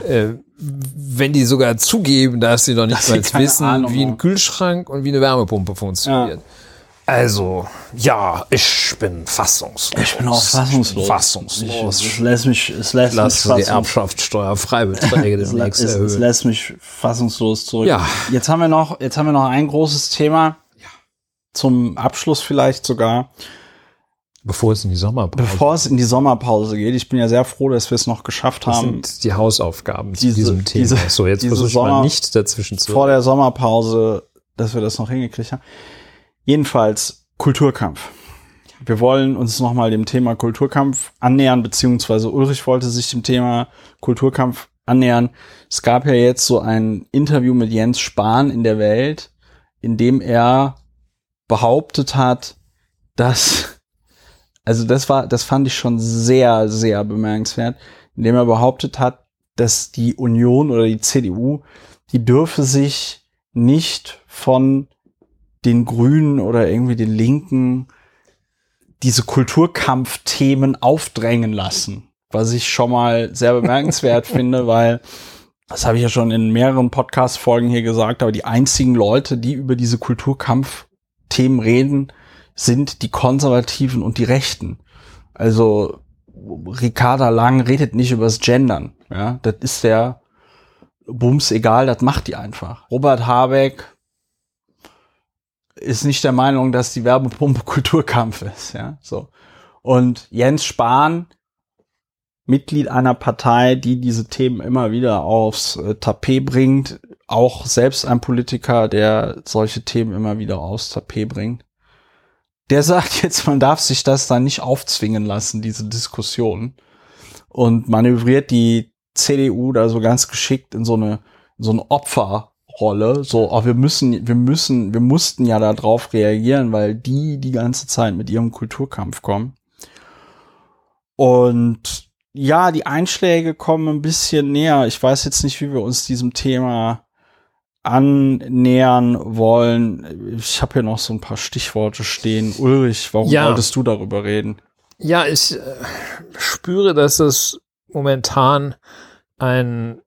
S2: Äh, wenn die sogar zugeben, dass sie doch nicht mal wissen,
S1: Ahnung
S2: wie ein. Kühlschrank und wie eine Wärmepumpe funktioniert. Also, ja, ich bin fassungslos.
S1: Ich bin auch fassungslos.
S2: Fassungslos.
S1: Ich, es lässt mich, es lässt
S2: Lass
S1: mich
S2: die
S1: es, lä-
S2: demnächst
S1: es, es
S2: erhöhen.
S1: lässt mich fassungslos zurück.
S2: Ja.
S1: Jetzt haben wir noch, jetzt haben wir noch ein großes Thema. Zum Abschluss vielleicht sogar,
S2: Bevor es in die Sommerpause
S1: bevor es in die Sommerpause geht. Ich bin ja sehr froh, dass wir es noch geschafft
S2: Das
S1: haben,
S2: sind die Hausaufgaben zu
S1: Diese-
S2: diesem Thema.
S1: diese-
S2: so, jetzt versuche ich
S1: Sommer-
S2: mal nicht dazwischen zu.
S1: vor der Sommerpause, dass wir das noch hingekriegt haben. Jedenfalls Kulturkampf. Wir wollen uns nochmal dem Thema Kulturkampf annähern, beziehungsweise Ulrich wollte sich dem Thema Kulturkampf annähern. Es gab ja jetzt so ein Interview mit Jens Spahn in der Welt, in dem er behauptet hat, dass, also das war, das fand ich schon sehr, sehr bemerkenswert, in dem er behauptet hat, dass die Union oder die CDU, die dürfe sich nicht von den Grünen oder irgendwie den Linken diese Kulturkampfthemen aufdrängen lassen. Was ich schon mal sehr bemerkenswert finde, weil das habe ich ja schon in mehreren Podcast-Folgen hier gesagt, aber die einzigen Leute, die über diese Kulturkampfthemen reden, sind die Konservativen und die Rechten. Also Ricarda Lang redet nicht übers Gendern. Ja, das ist der Bums egal, das macht die einfach. Robert Habeck ist nicht der Meinung, dass die Werbepumpe Kulturkampf ist. Ja, so. Und Jens Spahn, Mitglied einer Partei, die diese Themen immer wieder aufs äh, Tapet bringt, auch selbst ein Politiker, der solche Themen immer wieder aufs Tapet bringt. Der sagt jetzt, man darf sich das da nicht aufzwingen lassen, diese Diskussion. Und manövriert die CDU da so ganz geschickt in so eine, in so eine Opferrolle. So, oh, wir müssen, wir müssen, wir mussten ja da drauf reagieren, weil die die ganze Zeit mit ihrem Kulturkampf kommen. Und ja, die Einschläge kommen ein bisschen näher. Ich weiß jetzt nicht, wie wir uns diesem Thema annähern wollen. Ich habe hier noch so ein paar Stichworte stehen. Ulrich, warum
S2: Ja.
S1: wolltest du darüber reden?
S2: Ja, ich äh, spüre, dass es momentan ein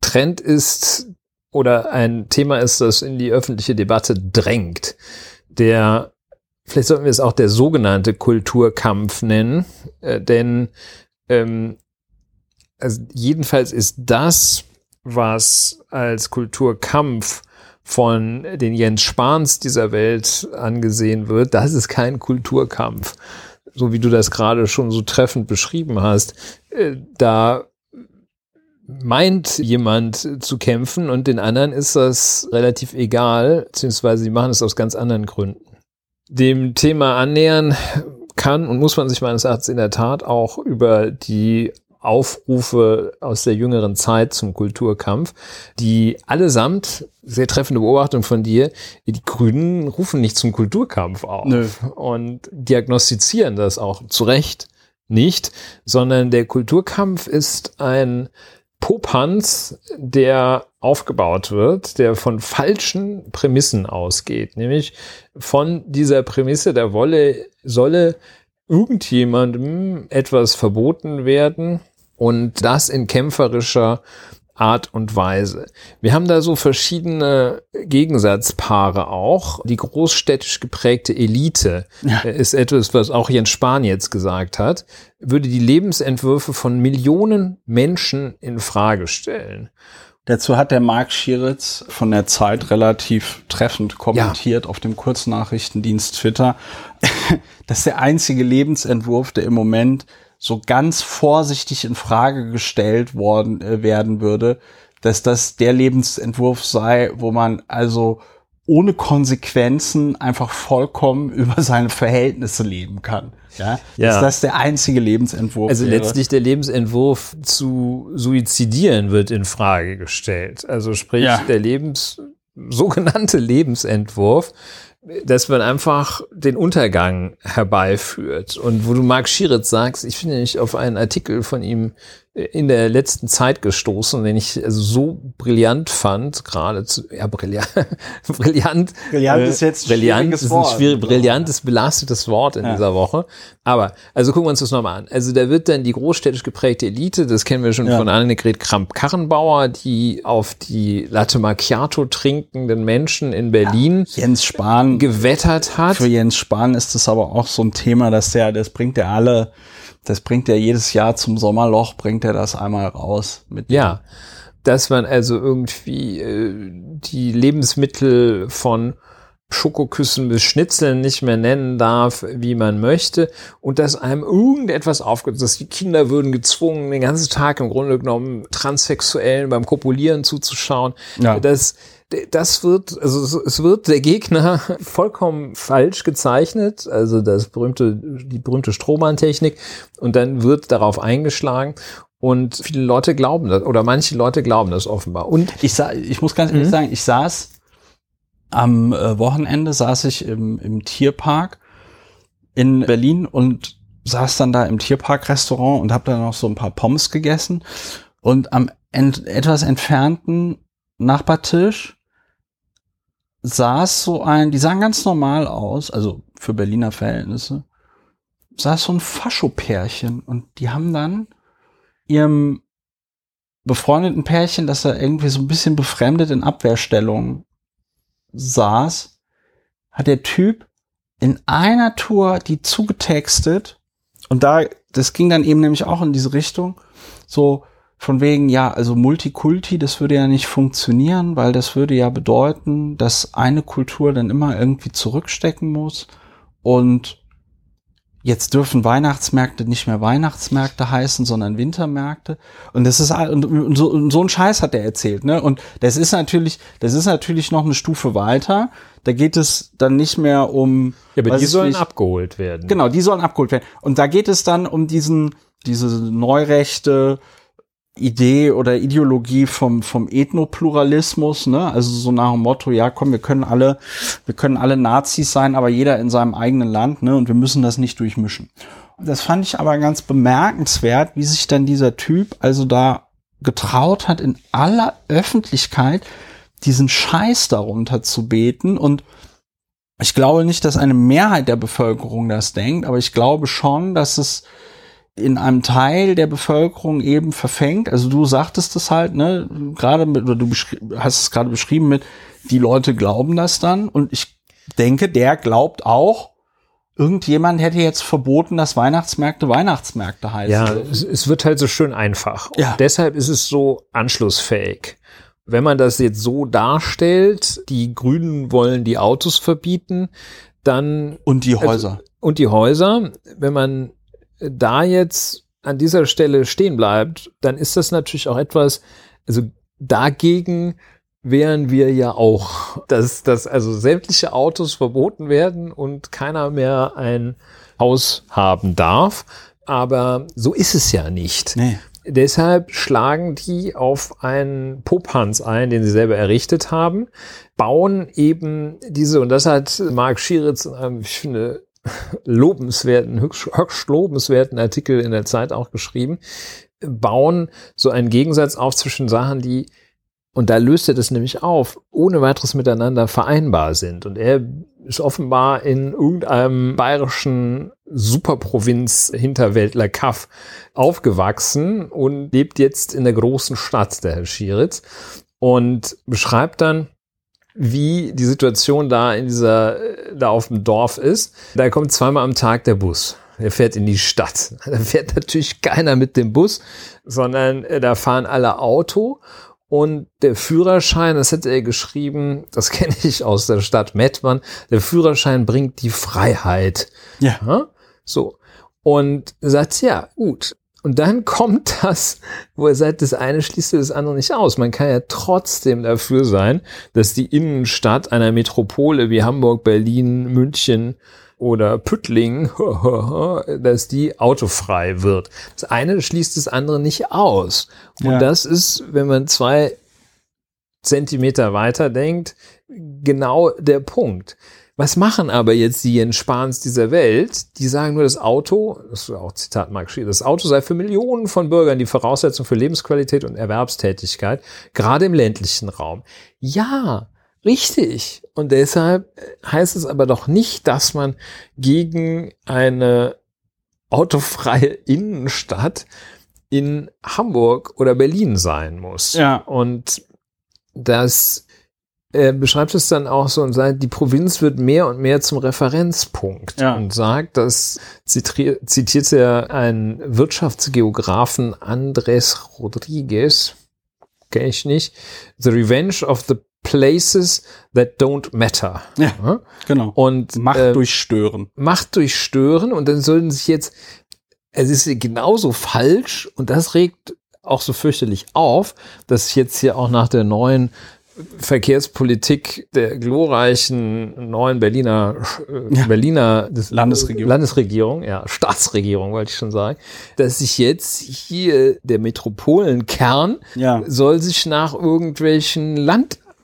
S2: Trend ist oder ein Thema ist, das in die öffentliche Debatte drängt. Der, vielleicht sollten wir es auch der sogenannte Kulturkampf nennen, äh, denn ähm, also jedenfalls ist das, was als Kulturkampf von den Jens Spahns dieser Welt angesehen wird, das ist kein Kulturkampf. So wie du das gerade schon so treffend beschrieben hast, äh, da meint jemand zu kämpfen und den anderen ist das relativ egal, beziehungsweise sie machen es aus ganz anderen Gründen. Dem Thema annähern kann und muss man sich meines Erachtens in der Tat auch über die Aufrufe aus der jüngeren Zeit zum Kulturkampf, die allesamt, sehr treffende Beobachtung von dir, die Grünen rufen nicht zum Kulturkampf auf Nö. und diagnostizieren das auch zu Recht nicht, sondern der Kulturkampf ist ein Popanz, der aufgebaut wird, der von falschen Prämissen ausgeht, nämlich von dieser Prämisse, der Wolle solle irgendjemandem etwas verboten werden und das in kämpferischer Art und Weise. Wir haben da so verschiedene Gegensatzpaare auch. Die großstädtisch geprägte Elite ja. ist etwas, was auch Jens Spahn jetzt gesagt hat, würde die Lebensentwürfe von Millionen Menschen in Frage stellen.
S1: Dazu hat der Marc Schieritz von der Zeit relativ treffend kommentiert ja. auf dem Kurznachrichtendienst Twitter, dass der einzige Lebensentwurf, der im Moment so ganz vorsichtig in Frage gestellt worden äh, werden würde, dass das der Lebensentwurf sei, wo man also ohne Konsequenzen einfach vollkommen über seine Verhältnisse leben kann. Ja, ja. Dass das der einzige Lebensentwurf
S2: Also wäre. letztlich der Lebensentwurf zu suizidieren wird in Frage gestellt. Also sprich ja. der Lebens sogenannte Lebensentwurf dass man einfach den Untergang herbeiführt. Und wo du Marc Schieritz sagst, ich finde nicht auf einen Artikel von ihm in der letzten Zeit gestoßen, den ich so brillant fand, gerade zu, ja, brillant, brillant.
S1: Brillant äh, ist jetzt
S2: brillant ist ein schwierig, brillant ist belastetes Wort in ja. dieser Woche. Aber, also gucken wir uns das nochmal an. Also da wird dann die großstädtisch geprägte Elite, das kennen wir schon ja. von Annegret Kramp-Karrenbauer, die auf die Latte Macchiato trinkenden Menschen in Berlin
S1: ja, Jens Spahn
S2: gewettert hat.
S1: Für Jens Spahn ist das aber auch so ein Thema, dass der, das bringt er alle das bringt er jedes Jahr zum Sommerloch, bringt er das einmal raus.
S2: Mit ja, dass man also irgendwie äh, die Lebensmittel von Schokoküssen bis Schnitzeln nicht mehr nennen darf, wie man möchte und dass einem irgendetwas aufgeht, dass die Kinder würden gezwungen, den ganzen Tag im Grunde genommen Transsexuellen beim Kopulieren zuzuschauen. Ja. Das, das wird, also es wird der Gegner vollkommen falsch gezeichnet, also das berühmte, die berühmte Strohmann-Technik und dann wird darauf eingeschlagen und viele Leute glauben das oder manche Leute glauben das offenbar. Und
S1: ich, sa ich muss ganz ehrlich mhm. sagen, ich saß am äh, Wochenende saß ich im, im Tierpark in Berlin und saß dann da im Tierpark-Restaurant und habe dann noch so ein paar Pommes gegessen und am ent etwas entfernten Nachbartisch saß so ein, die sahen ganz normal aus, also für Berliner Verhältnisse, saß so ein Fascho-Pärchen und die haben dann ihrem befreundeten Pärchen, das da irgendwie so ein bisschen befremdet in Abwehrstellung saß, hat der Typ in einer Tour die zugetextet und da, das ging dann eben nämlich auch in diese Richtung, so, von wegen, ja, also Multikulti, das würde ja nicht funktionieren, weil das würde ja bedeuten, dass eine Kultur dann immer irgendwie zurückstecken muss und jetzt dürfen Weihnachtsmärkte nicht mehr Weihnachtsmärkte heißen, sondern Wintermärkte. Und das ist und so, und so ein Scheiß hat er erzählt, ne? Und das ist natürlich, das ist natürlich noch eine Stufe weiter. Da geht es dann nicht mehr um.
S2: Ja, aber die sollen nicht, abgeholt werden.
S1: Genau, die sollen abgeholt werden. Und da geht es dann um diesen, diese Neurechte, Idee oder Ideologie vom, vom Ethnopluralismus, ne? Also so nach dem Motto, ja, komm, wir können alle, wir können alle Nazis sein, aber jeder in seinem eigenen Land, ne? Und wir müssen das nicht durchmischen. Das fand ich aber ganz bemerkenswert, wie sich dann dieser Typ also da getraut hat, in aller Öffentlichkeit diesen Scheiß darunter zu beten und ich glaube nicht, dass eine Mehrheit der Bevölkerung das denkt, aber ich glaube schon, dass es in einem Teil der Bevölkerung eben verfängt. Also du sagtest es halt, ne, gerade mit, oder du hast es gerade beschrieben mit, die Leute glauben das dann und ich denke, der glaubt auch, irgendjemand hätte jetzt verboten, dass Weihnachtsmärkte Weihnachtsmärkte heißen.
S2: Ja, es, es wird halt so schön einfach. Und
S1: Ja.
S2: deshalb ist es so anschlussfähig. Wenn man das jetzt so darstellt, die Grünen wollen die Autos verbieten, dann
S1: Und die Häuser.
S2: und die Häuser, wenn man da jetzt an dieser Stelle stehen bleibt, dann ist das natürlich auch etwas, also dagegen wären wir ja auch, dass, dass also sämtliche Autos verboten werden und keiner mehr ein Haus haben darf. Aber so ist es ja nicht.
S1: nee.
S2: Deshalb schlagen die auf einen Popanz ein, den sie selber errichtet haben, bauen eben diese, und das hat Marc Schieritz in einem, ich finde, lobenswerten, höchst, höchst lobenswerten Artikel in der Zeit auch geschrieben, bauen so einen Gegensatz auf zwischen Sachen, die, und da löst er das nämlich auf, ohne weiteres miteinander vereinbar sind. Und er ist offenbar in irgendeinem bayerischen Superprovinz Hinterwäldler Kaff aufgewachsen und lebt jetzt in der großen Stadt, der Herr Schieritz, und beschreibt dann, wie die Situation da in dieser, äh, da auf dem Dorf ist. Da kommt zweimal am Tag der Bus. Er fährt in die Stadt. Da fährt natürlich keiner mit dem Bus, sondern äh, da fahren alle Auto. Und der Führerschein, das hätte er geschrieben, das kenne ich aus der Stadt Mettmann, der Führerschein bringt die Freiheit.
S1: Ja.
S2: Ja? So. Und er sagt, ja, gut. Und dann kommt das, wo er sagt, das eine schließt das andere nicht aus. Man kann ja trotzdem dafür sein, dass die Innenstadt einer Metropole wie Hamburg, Berlin, München oder Püttling, dass die autofrei wird. Das eine schließt das andere nicht aus. Und
S1: Ja.
S2: das ist, wenn man zwei Zentimeter weiter denkt, genau der Punkt. Was machen aber jetzt die Jens Spahns dieser Welt? Die sagen nur, das Auto, das ist auch Zitat Mark Schier, das Auto sei für Millionen von Bürgern die Voraussetzung für Lebensqualität und Erwerbstätigkeit, gerade im ländlichen Raum. Ja, richtig. Und deshalb heißt es aber doch nicht, dass man gegen eine autofreie Innenstadt in Hamburg oder Berlin sein muss.
S1: Ja.
S2: Und das er beschreibt es dann auch so und sagt, die Provinz wird mehr und mehr zum Referenzpunkt
S1: Ja.
S2: und sagt, das zitri- zitiert er einen Wirtschaftsgeografen Andres Rodriguez, kenne ich nicht, The Revenge of the Places that don't matter.
S1: Ja. Genau.
S2: Und
S1: Macht
S2: äh,
S1: durchstören.
S2: Macht durchstören und dann sollen sich jetzt, es ist genauso falsch und das regt auch so fürchterlich auf, dass jetzt hier auch nach der neuen Verkehrspolitik der glorreichen neuen Berliner äh,
S1: Ja.
S2: Berliner des,
S1: Landesregierung.
S2: Landesregierung, ja, Staatsregierung wollte ich schon sagen, dass sich jetzt hier der Metropolenkern
S1: Ja.
S2: soll sich nach irgendwelchen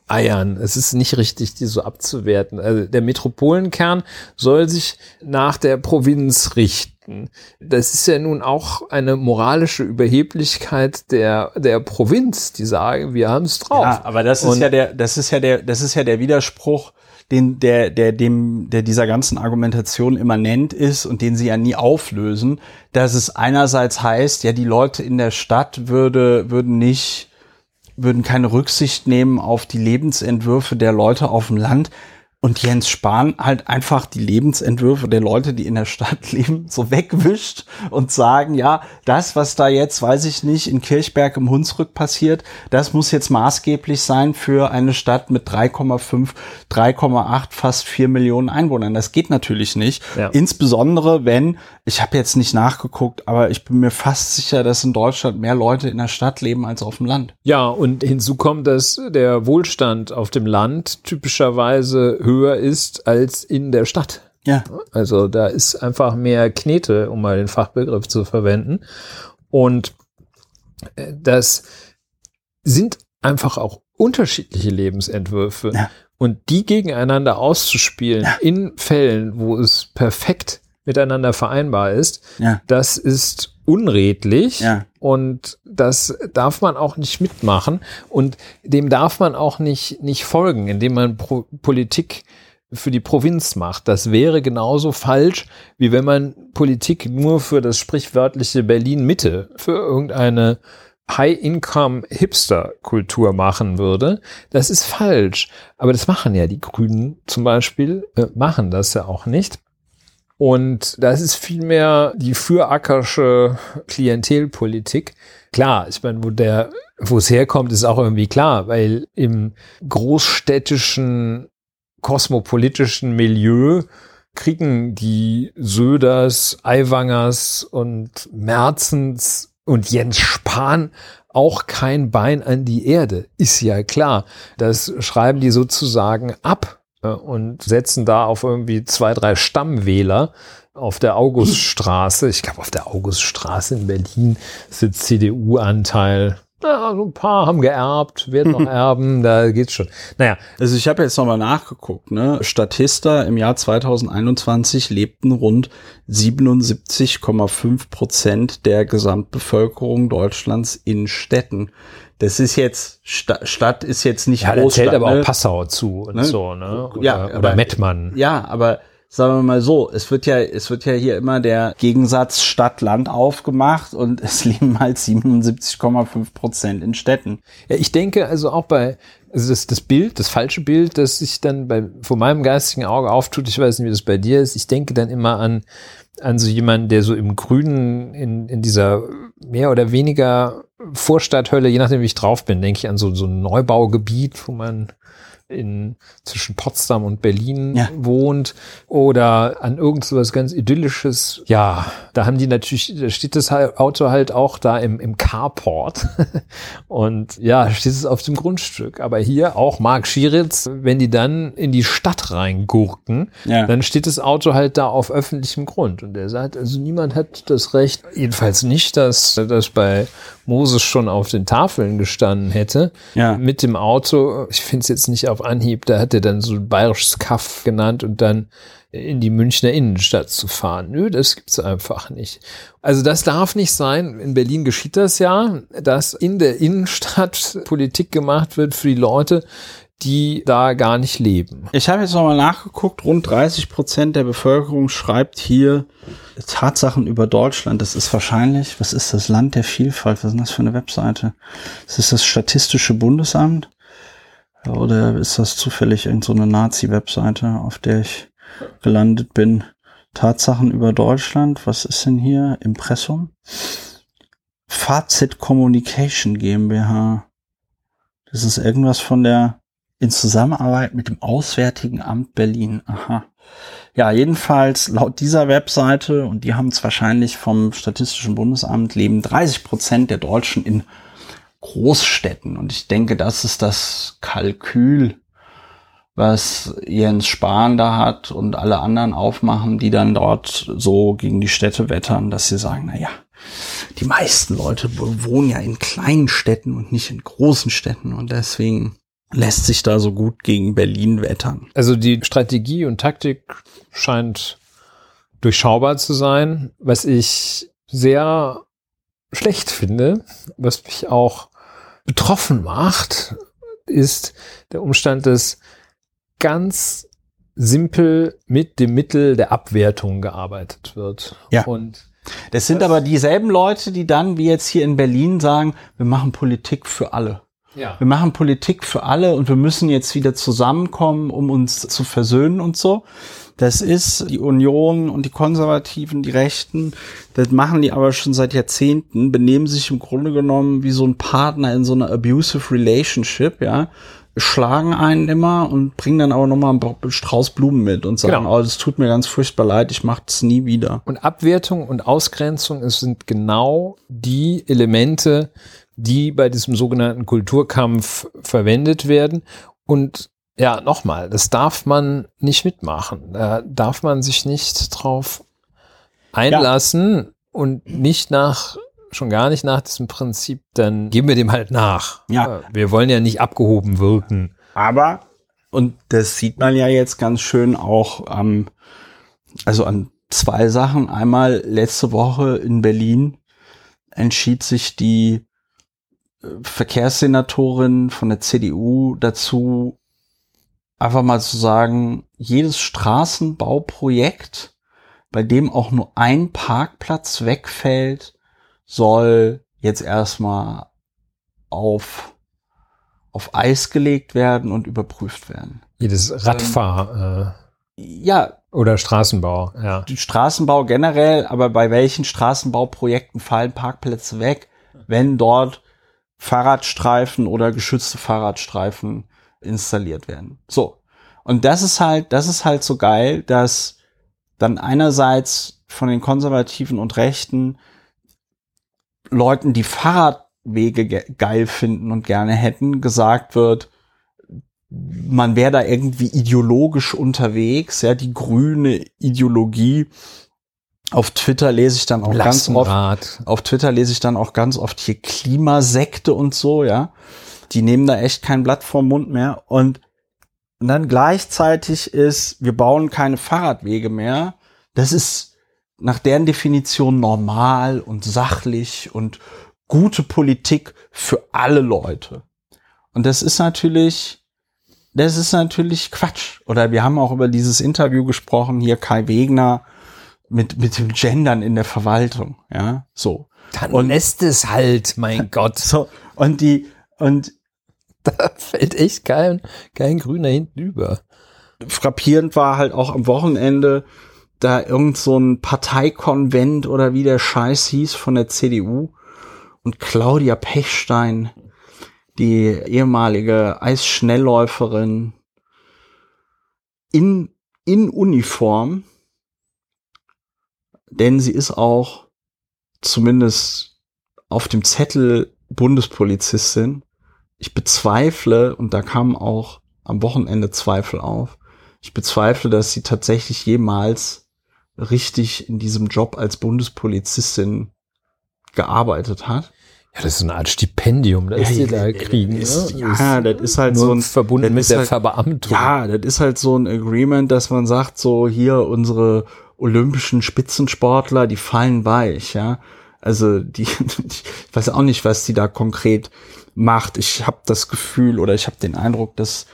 S2: Landeiern, es ist nicht richtig, die so abzuwerten. Also der Metropolenkern soll sich nach der Provinz richten. Das ist ja nun auch eine moralische Überheblichkeit der, der Provinz, die sagen, wir haben es drauf.
S1: Ja, aber das ist
S2: Und-
S1: ja der, das ist ja der, das ist ja der Widerspruch, den, der, der, dem, der dieser ganzen Argumentation immanent ist und den sie ja nie auflösen, dass es einerseits heißt, ja, die Leute in der Stadt würde, würden nicht, würden keine Rücksicht nehmen auf die Lebensentwürfe der Leute auf dem Land. Und Jens Spahn halt einfach die Lebensentwürfe der Leute, die in der Stadt leben, so wegwischt und sagen, ja, das, was da jetzt, weiß ich nicht, in Kirchberg im Hunsrück passiert, das muss jetzt maßgeblich sein für eine Stadt mit 3,5, 3,8, fast 4 Millionen Einwohnern. Das geht natürlich nicht.
S2: Ja.
S1: Insbesondere wenn, ich habe jetzt nicht nachgeguckt, aber ich bin mir fast sicher, dass in Deutschland mehr Leute in der Stadt leben als auf dem Land.
S2: Ja, und hinzu kommt, dass der Wohlstand auf dem Land typischerweise höher ist als in der Stadt.
S1: Ja.
S2: Also da ist einfach mehr Knete, um mal den Fachbegriff zu verwenden. Und äh, das sind einfach auch unterschiedliche Lebensentwürfe.
S1: Ja.
S2: Und die gegeneinander auszuspielen in Fällen, wo es perfekt miteinander vereinbar ist,
S1: Ja.
S2: das ist unredlich
S1: Ja.
S2: und das darf man auch nicht mitmachen und dem darf man auch nicht, nicht folgen, indem man Pro Politik für die Provinz macht. Das wäre genauso falsch, wie wenn man Politik nur für das sprichwörtliche Berlin Mitte, für irgendeine High-Income-Hipster-Kultur machen würde. Das ist falsch. Aber das machen ja die Grünen zum Beispiel, äh, machen das ja auch nicht. Und das ist vielmehr die fürackersche Klientelpolitik. Klar, ich meine, wo der, wo es herkommt, ist auch irgendwie klar, weil im großstädtischen, kosmopolitischen Milieu kriegen die Söders, Aiwangers und Merzens und Jens Spahn auch kein Bein an die Erde. Ist ja klar. Das schreiben die sozusagen ab und setzen da auf irgendwie zwei, drei Stammwähler auf der Auguststraße. Ich glaube, auf der Auguststraße in Berlin sitzt CDU-Anteil ja, so ein paar haben geerbt, werden noch erben, da geht's schon. Naja.
S1: Also ich habe jetzt nochmal nachgeguckt, ne? Statista im Jahr 2021 lebten rund 77,5 Prozent der Gesamtbevölkerung Deutschlands in Städten. Das ist jetzt, Sta Stadt ist jetzt nicht
S2: ja,
S1: Großstadt.
S2: Zählt aber
S1: ne?
S2: auch Passau zu und ne? so, ne?
S1: Oder, ja,
S2: oder aber, Mettmann.
S1: Ja, aber sagen wir mal so, es wird ja, es wird ja hier immer der Gegensatz Stadt-Land aufgemacht und es leben halt 77,5 Prozent in Städten.
S2: Ja, ich denke also auch bei, also das, das Bild, das falsche Bild, das sich dann bei, vor meinem geistigen Auge auftut, ich weiß nicht, wie das bei dir ist, ich denke dann immer an, an so jemanden, der so im Grünen in, in dieser mehr oder weniger Vorstadthölle, je nachdem wie ich drauf bin, denke ich an so, so ein Neubaugebiet, wo man in zwischen Potsdam und Berlin ja. wohnt oder an irgend so was ganz idyllisches. Ja, da haben die natürlich, da steht das Auto halt auch da im, im Carport und ja, steht es auf dem Grundstück. Aber hier auch Mark Schieritz, wenn die dann in die Stadt reingurken, ja. dann steht das Auto halt da auf öffentlichem Grund und er sagt, also niemand hat das Recht, jedenfalls nicht, dass das bei Moses schon auf den Tafeln gestanden hätte, ja. mit dem Auto, ich finde es jetzt nicht auf Anhieb, da hat er dann so ein bayerisches Kaff genannt und dann in die Münchner Innenstadt zu fahren. Nö, das gibt's einfach nicht. Also das darf nicht sein. In Berlin geschieht das ja, dass in der Innenstadt Politik gemacht wird für die Leute, die da gar nicht leben.
S1: Ich habe jetzt nochmal nachgeguckt, rund 30 Prozent der Bevölkerung schreibt hier Tatsachen über Deutschland. Das ist wahrscheinlich, was ist das Land der Vielfalt? Was ist das für eine Webseite? Das ist das Statistische Bundesamt? Oder ist das zufällig irgendeine so Nazi-Webseite, auf der ich gelandet bin? Tatsachen über Deutschland, was ist denn hier? Impressum? Fazit Communication GmbH. Das ist irgendwas von der in Zusammenarbeit mit dem Auswärtigen Amt Berlin. Aha. Ja, jedenfalls laut dieser Webseite, und die haben es wahrscheinlich vom Statistischen Bundesamt, leben 30 Prozent der Deutschen in Großstädten. Und ich denke, das ist das Kalkül, was Jens Spahn da hat und alle anderen aufmachen, die dann dort so gegen die Städte wettern, dass sie sagen, na ja, die meisten Leute wohnen ja in kleinen Städten und nicht in großen Städten und deswegen lässt sich da so gut gegen Berlin wettern.
S2: Also die Strategie und Taktik scheint durchschaubar zu sein, was ich sehr schlecht finde, was mich auch betroffen macht, ist der Umstand, dass ganz simpel mit dem Mittel der Abwertung gearbeitet wird.
S1: Ja. Und das sind aber dieselben Leute, die dann, wie jetzt hier in Berlin, sagen, wir machen Politik für alle. Ja. Wir machen Politik für alle und wir müssen jetzt wieder zusammenkommen, um uns zu versöhnen und so. Das ist die Union und die Konservativen, die Rechten, das machen die aber schon seit Jahrzehnten, benehmen sich im Grunde genommen wie so ein Partner in so einer abusive relationship, ja, schlagen einen immer und bringen dann aber nochmal einen Strauß Blumen mit und sagen, genau. oh, das tut mir ganz furchtbar leid, ich mach das nie wieder.
S2: Und Abwertung und Ausgrenzung es sind genau die Elemente, die bei diesem sogenannten Kulturkampf verwendet werden. Und ja, nochmal, das darf man nicht mitmachen. Da darf man sich nicht drauf einlassen ja. und nicht nach, schon gar nicht nach diesem Prinzip, dann geben wir dem halt nach. Ja. Wir wollen ja nicht abgehoben wirken.
S1: Aber, und das sieht man ja jetzt ganz schön auch am, also an zwei Sachen. Einmal letzte Woche in Berlin entschied sich die Verkehrssenatorin von der CDU dazu, einfach mal zu sagen, jedes Straßenbauprojekt, bei dem auch nur ein Parkplatz wegfällt, soll jetzt erstmal auf, auf Eis gelegt werden und überprüft werden.
S2: Jedes Radfahr
S1: Ja,
S2: äh, oder Straßenbau, ja.
S1: Straßenbau generell, aber bei welchen Straßenbauprojekten fallen Parkplätze weg, wenn dort Fahrradstreifen oder geschützte Fahrradstreifen installiert werden. So. Und das ist halt, das ist halt so geil, dass dann einerseits von den Konservativen und Rechten Leuten, die Fahrradwege ge geil finden und gerne hätten, gesagt wird, man wäre da irgendwie ideologisch unterwegs, ja, die grüne Ideologie. Auf Twitter lese ich dann auch ganz oft,
S2: Lastenrad.
S1: auf Twitter lese ich dann auch ganz oft hier Klimasekte und so, ja. Die nehmen da echt kein Blatt vorm Mund mehr. Und, und dann gleichzeitig ist, wir bauen keine Fahrradwege mehr. Das ist nach deren Definition normal und sachlich und gute Politik für alle Leute. Und das ist natürlich, das ist natürlich Quatsch. Oder wir haben auch über dieses Interview gesprochen, hier Kai Wegner mit, mit dem Gendern in der Verwaltung, ja, so.
S2: Dann
S1: Und-
S2: lässt es halt, mein Gott.
S1: So, und die, und
S2: Da fällt echt kein, kein Grüner hinten über.
S1: frappierend war halt auch am Wochenende da irgend so ein Parteikonvent oder wie der Scheiß hieß von der CDU und Claudia Pechstein, die ehemalige Eisschnellläuferin in, in Uniform, denn sie ist auch zumindest auf dem Zettel Bundespolizistin. Ich bezweifle, und da kamen auch am Wochenende Zweifel auf, ich bezweifle, dass sie tatsächlich jemals richtig in diesem Job als Bundespolizistin gearbeitet hat.
S2: Ja, das ist eine Art Stipendium, das die da
S1: ja,
S2: kriegen.
S1: Ist,
S2: ne?
S1: ja, das ist halt so ein
S2: verbunden mit der
S1: halt-
S2: Verbeamtung.
S1: Ja, das ist halt so ein Agreement, dass man sagt, so hier unsere olympischen Spitzensportler, die fallen weich, ja. Also die, ich weiß auch nicht, was die da konkret macht. Ich habe das Gefühl oder ich habe den Eindruck, dass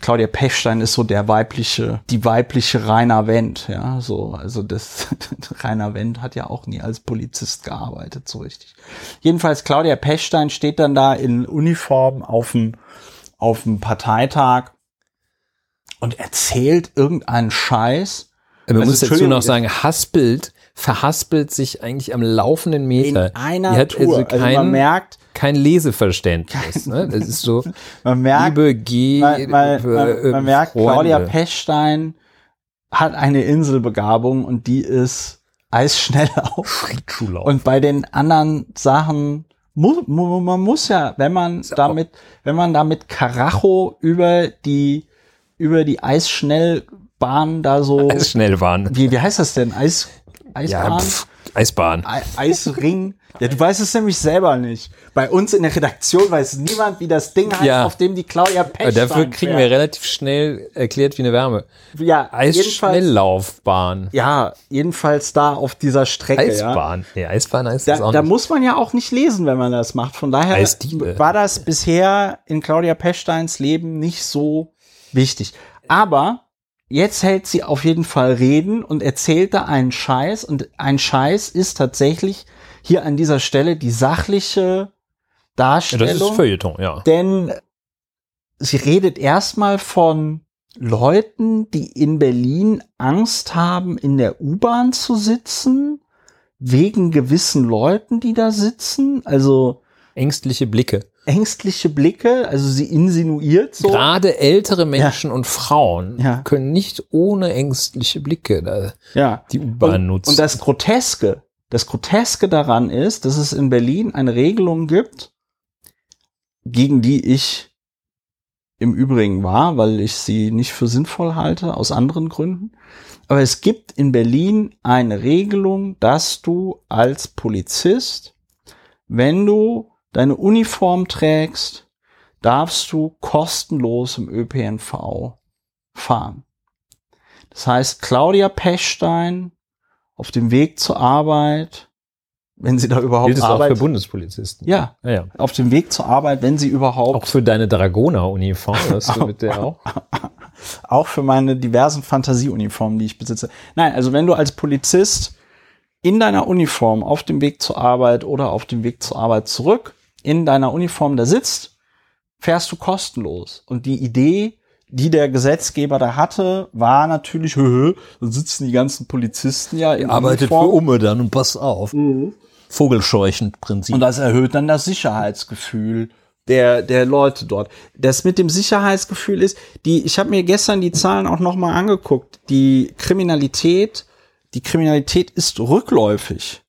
S1: Claudia Pechstein ist so der weibliche, die weibliche Rainer Wendt, ja, so, also das, Rainer Wendt hat ja auch nie als Polizist gearbeitet, so richtig. Jedenfalls Claudia Pechstein steht dann da in Uniform auf dem, auf dem Parteitag und erzählt irgendeinen Scheiß.
S2: Man
S1: Also,
S2: muss dazu noch sagen, haspelt, verhaspelt sich eigentlich am laufenden
S1: In
S2: Meter.
S1: einer
S2: Die hat
S1: Tour.
S2: also
S1: Also, man
S2: kein,
S1: merkt,
S2: kein Leseverständnis. Ne? Das ist so,
S1: man merkt,
S2: liebe G,
S1: man, man, man,
S2: äh,
S1: man merkt,
S2: Freunde.
S1: Claudia Pechstein hat eine Inselbegabung und die ist Eisschnelllauf.
S2: Schlittschuhlauf.
S1: Und bei den anderen Sachen muss mu- man muss ja, wenn man damit, wenn man damit Karacho über die über die Eisschnellbahn da so,
S2: Eisschnellbahn.
S1: wie wie heißt das denn, Eis
S2: Ja,
S1: Eisbahn,
S2: pff, Eisbahn.
S1: Ei- Eisring. Ja, du weißt es nämlich selber nicht. Bei uns in der Redaktion weiß niemand, wie das Ding heißt,
S2: Ja.
S1: auf dem die Claudia
S2: Aber
S1: Pechstein
S2: dafür kriegen wir relativ schnell erklärt wie eine Wärme.
S1: ja,
S2: Eisschnelllaufbahn.
S1: ja, jedenfalls da auf dieser Strecke, ja.
S2: Eisbahn. Nee, Eisbahn heißt das
S1: Da,
S2: auch
S1: da
S2: nicht.
S1: muss man ja auch nicht lesen, wenn man das macht. Von daher
S2: Eisdiele.
S1: war das bisher in Claudia Pechsteins Leben nicht so wichtig. Aber jetzt hält sie auf jeden Fall Reden und erzählt da einen Scheiß. Und ein Scheiß ist tatsächlich hier an dieser Stelle die sachliche
S2: ja,
S1: Darstellung.
S2: das ist Feuilleton, ja.
S1: Denn sie redet erstmal von Leuten, die in Berlin Angst haben, in der U-Bahn zu sitzen, wegen gewissen Leuten, die da sitzen. Also
S2: Ängstliche Blicke.
S1: Ängstliche Blicke, also sie insinuiert so.
S2: Gerade ältere Menschen und Frauen
S1: Ja.
S2: können nicht ohne ängstliche Blicke da
S1: Ja.
S2: die U-Bahn nutzen.
S1: und das Groteske, das Groteske daran ist, dass es in Berlin eine Regelung gibt, gegen die ich im Übrigen war, weil ich sie nicht für sinnvoll halte, aus anderen Gründen. Aber es gibt in Berlin eine Regelung, dass du als Polizist, wenn du deine Uniform trägst, darfst du kostenlos im ÖPNV fahren. Das heißt, Claudia Pechstein auf dem Weg zur Arbeit, wenn sie da überhaupt
S2: Gilt es auch für
S1: arbeitet.
S2: Bundespolizisten.
S1: Ja,
S2: Ja, ja.
S1: auf dem Weg zur Arbeit, wenn sie überhaupt
S2: Auch für deine Dragoner-Uniform, hast du mit der auch.
S1: Auch für meine diversen Fantasieuniformen, die ich besitze. Nein, also wenn du als Polizist in deiner Uniform auf dem Weg zur Arbeit oder auf dem Weg zur Arbeit zurück in deiner Uniform da sitzt, fährst du kostenlos. Und die Idee, die der Gesetzgeber da hatte, war natürlich, hö, dann sitzen die ganzen Polizisten ja in
S3: Arbeitet Uniform. für Umme dann und pass auf. Mhm. Vogelscheuchen-Prinzip.
S1: Und das erhöht dann das Sicherheitsgefühl der, der Leute dort. Das mit dem Sicherheitsgefühl ist, die, ich habe mir gestern die Zahlen auch nochmal angeguckt. Die Kriminalität, die Kriminalität ist rückläufig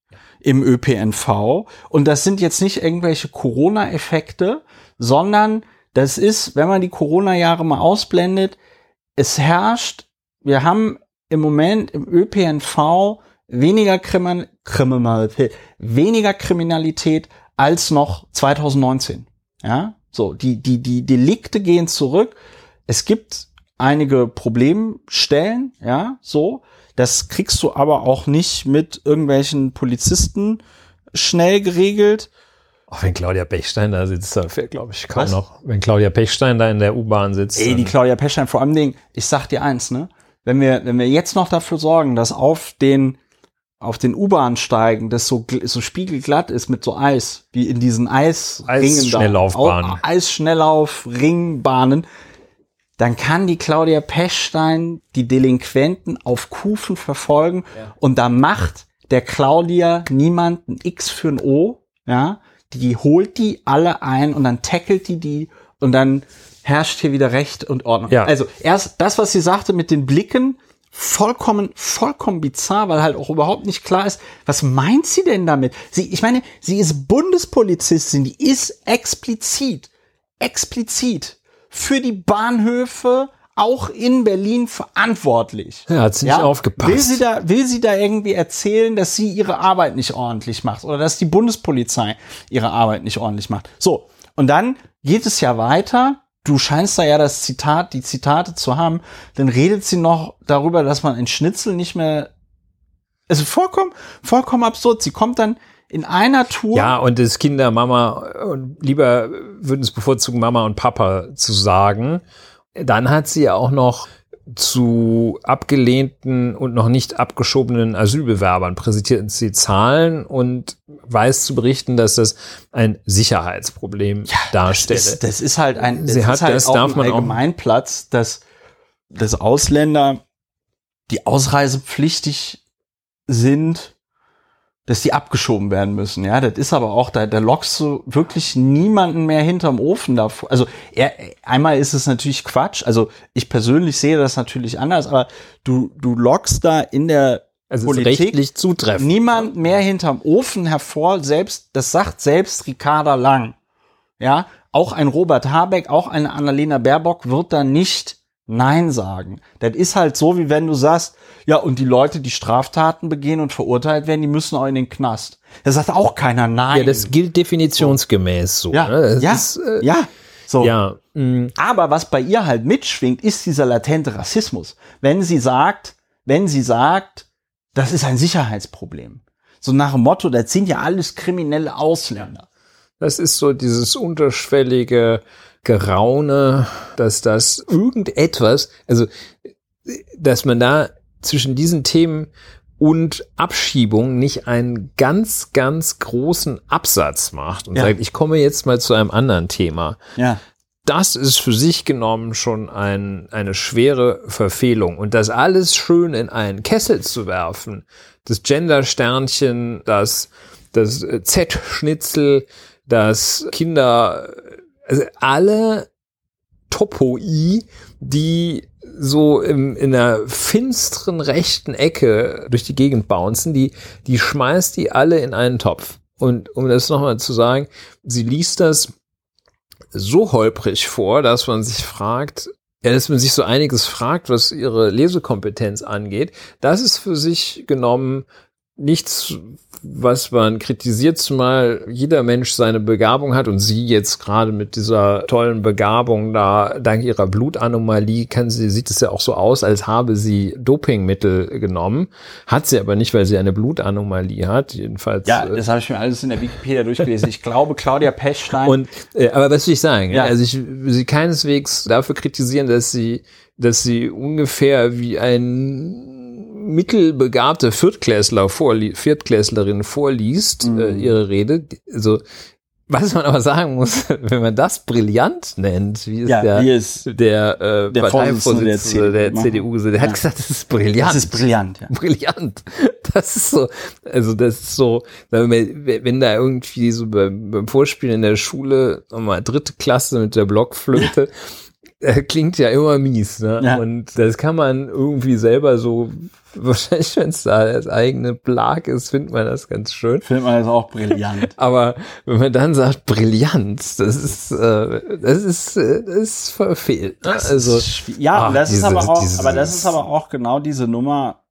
S1: im ÖPNV. Und das sind jetzt nicht irgendwelche Corona-Effekte, sondern das ist, wenn man die Corona-Jahre mal ausblendet, es herrscht, wir haben im Moment im ÖPNV weniger Kriminalität, weniger Kriminalität als noch 2019. Ja, so, die, die, die Delikte gehen zurück. Es gibt einige Problemstellen, ja, so. Das kriegst du aber auch nicht mit irgendwelchen Polizisten schnell geregelt.
S2: Auch wenn Claudia Pechstein da sitzt, da fährt, glaube ich, kaum Was? noch. Wenn Claudia Pechstein da in der U-Bahn sitzt.
S1: Ey, die Claudia Pechstein, vor allem Ding, ich sag dir eins, ne? Wenn wir, wenn wir jetzt noch dafür sorgen, dass auf den, auf den U-Bahn-Steigen das so, so spiegelglatt ist mit so Eis, wie in diesen Eisringen
S2: Eisschnelllaufbahnen.
S1: Eisschnelllauf-Ringbahnen, dann kann die Claudia Pechstein die Delinquenten auf Kufen verfolgen ja. und da macht der Claudia niemand ein X für ein O, ja, die holt die alle ein und dann tackelt die die und dann herrscht hier wieder Recht und Ordnung. Ja. Also erst das, was sie sagte mit den Blicken, vollkommen, vollkommen bizarr, weil halt auch überhaupt nicht klar ist, was meint sie denn damit? Sie, ich meine, sie ist Bundespolizistin, die ist explizit, explizit für die Bahnhöfe auch in Berlin verantwortlich.
S2: Ja, hat sie nicht ja? aufgepasst.
S1: Will sie, da, will sie da irgendwie erzählen, dass sie ihre Arbeit nicht ordentlich macht oder dass die Bundespolizei ihre Arbeit nicht ordentlich macht? So. Und dann geht es ja weiter. Du scheinst da ja das Zitat, die Zitate zu haben. Dann redet sie noch darüber, dass man in Schnitzel nicht mehr, also vollkommen, vollkommen absurd. Sie kommt dann in einer Tour.
S2: Ja, und das Kinder, Mama, und lieber würden es bevorzugen, Mama und Papa zu sagen. Dann hat sie ja auch noch zu abgelehnten und noch nicht abgeschobenen Asylbewerbern präsentiert sie Zahlen und weiß zu berichten, dass das ein Sicherheitsproblem ja, darstelle.
S1: Das ist, das ist, halt ein,
S2: das sie hat, halt das auch darf man
S1: Allgemeinplatz, dass, dass Ausländer, die ausreisepflichtig sind, dass die abgeschoben werden müssen. Ja, das ist aber auch, da, da lockst du wirklich niemanden mehr hinterm Ofen davor. Also er, einmal ist es natürlich Quatsch. Also ich persönlich sehe das natürlich anders, aber du, du lockst da in der
S2: also Politik zutreffen.
S1: niemand mehr hinterm Ofen hervor. Selbst, das sagt selbst Ricarda Lang. Ja, auch ein Robert Habeck, auch eine Annalena Baerbock wird da nicht Nein sagen. Das ist halt so, wie wenn du sagst, ja, und die Leute, die Straftaten begehen und verurteilt werden, die müssen auch in den Knast. Da sagt auch keiner Nein. Ja,
S2: das gilt definitionsgemäß so.
S1: Ja,
S2: ne?
S1: ja, ist, äh, ja. So. Ja. Aber was bei ihr halt mitschwingt, ist dieser latente Rassismus. Wenn sie sagt, wenn sie sagt, das ist ein Sicherheitsproblem. So nach dem Motto, das sind ja alles kriminelle Ausländer.
S2: Das ist so dieses unterschwellige, Geraune, dass das irgendetwas, also dass man da zwischen diesen Themen und Abschiebung nicht einen ganz, ganz großen Absatz macht und ja. sagt, ich komme jetzt mal zu einem anderen Thema.
S1: Ja.
S2: Das ist für sich genommen schon ein, eine schwere Verfehlung. Und das alles schön in einen Kessel zu werfen, das Gender-Sternchen, das, das Z-Schnitzel, das Kinder also alle Topoi, die so im, in der finsteren rechten Ecke durch die Gegend bouncen, die, die schmeißt die alle in einen Topf. Und um das nochmal zu sagen, sie liest das so holprig vor, dass man sich fragt, ja, dass man sich so einiges fragt, was ihre Lesekompetenz angeht. Das ist für sich genommen nichts, was man kritisiert, zumal jeder Mensch seine Begabung hat und sie jetzt gerade mit dieser tollen Begabung da, dank ihrer Blutanomalie, kann sie, sieht es ja auch so aus, als habe sie Dopingmittel genommen. Hat sie aber nicht, weil sie eine Blutanomalie hat, jedenfalls.
S1: Ja,
S2: äh,
S1: das habe ich mir alles in der Wikipedia durchgelesen. Ich glaube, Claudia Pechstein.
S2: Und äh, aber was will ich sagen?
S1: Ja.
S2: Also ich will sie keineswegs dafür kritisieren, dass sie, dass sie ungefähr wie ein mittelbegabter Viertklässler vorli Viertklässlerin vorliest
S1: Mhm.
S2: äh, ihre Rede. Also was man aber sagen muss, wenn man das brillant nennt, wie es
S1: ja,
S2: der,
S1: hier ist,
S2: der, äh,
S1: Der Vorsitzende der
S2: Parteivorsitzende der
S1: CDU
S2: CDU, gesagt, der
S1: Ja.
S2: hat gesagt, das ist brillant.
S1: das ist brillant, ja.
S2: brillant. Das ist so, also das ist so, wenn, da irgendwie so beim, beim Vorspielen in der Schule, nochmal dritte Klasse mit der Blockflöte, äh, klingt ja immer mies, ne?
S1: Ja.
S2: Und das kann man irgendwie selber so, wahrscheinlich, wenn es da das eigene Plag ist, findet man das ganz schön.
S1: Findet man das auch brillant.
S2: Aber wenn man dann sagt, brillant, das ist, äh, das ist, äh, das ist verfehlt. Ne? Also,
S1: ist ja,
S2: ach,
S1: das ist
S2: diese-
S1: aber auch, aber das ist aber auch genau diese Nummer.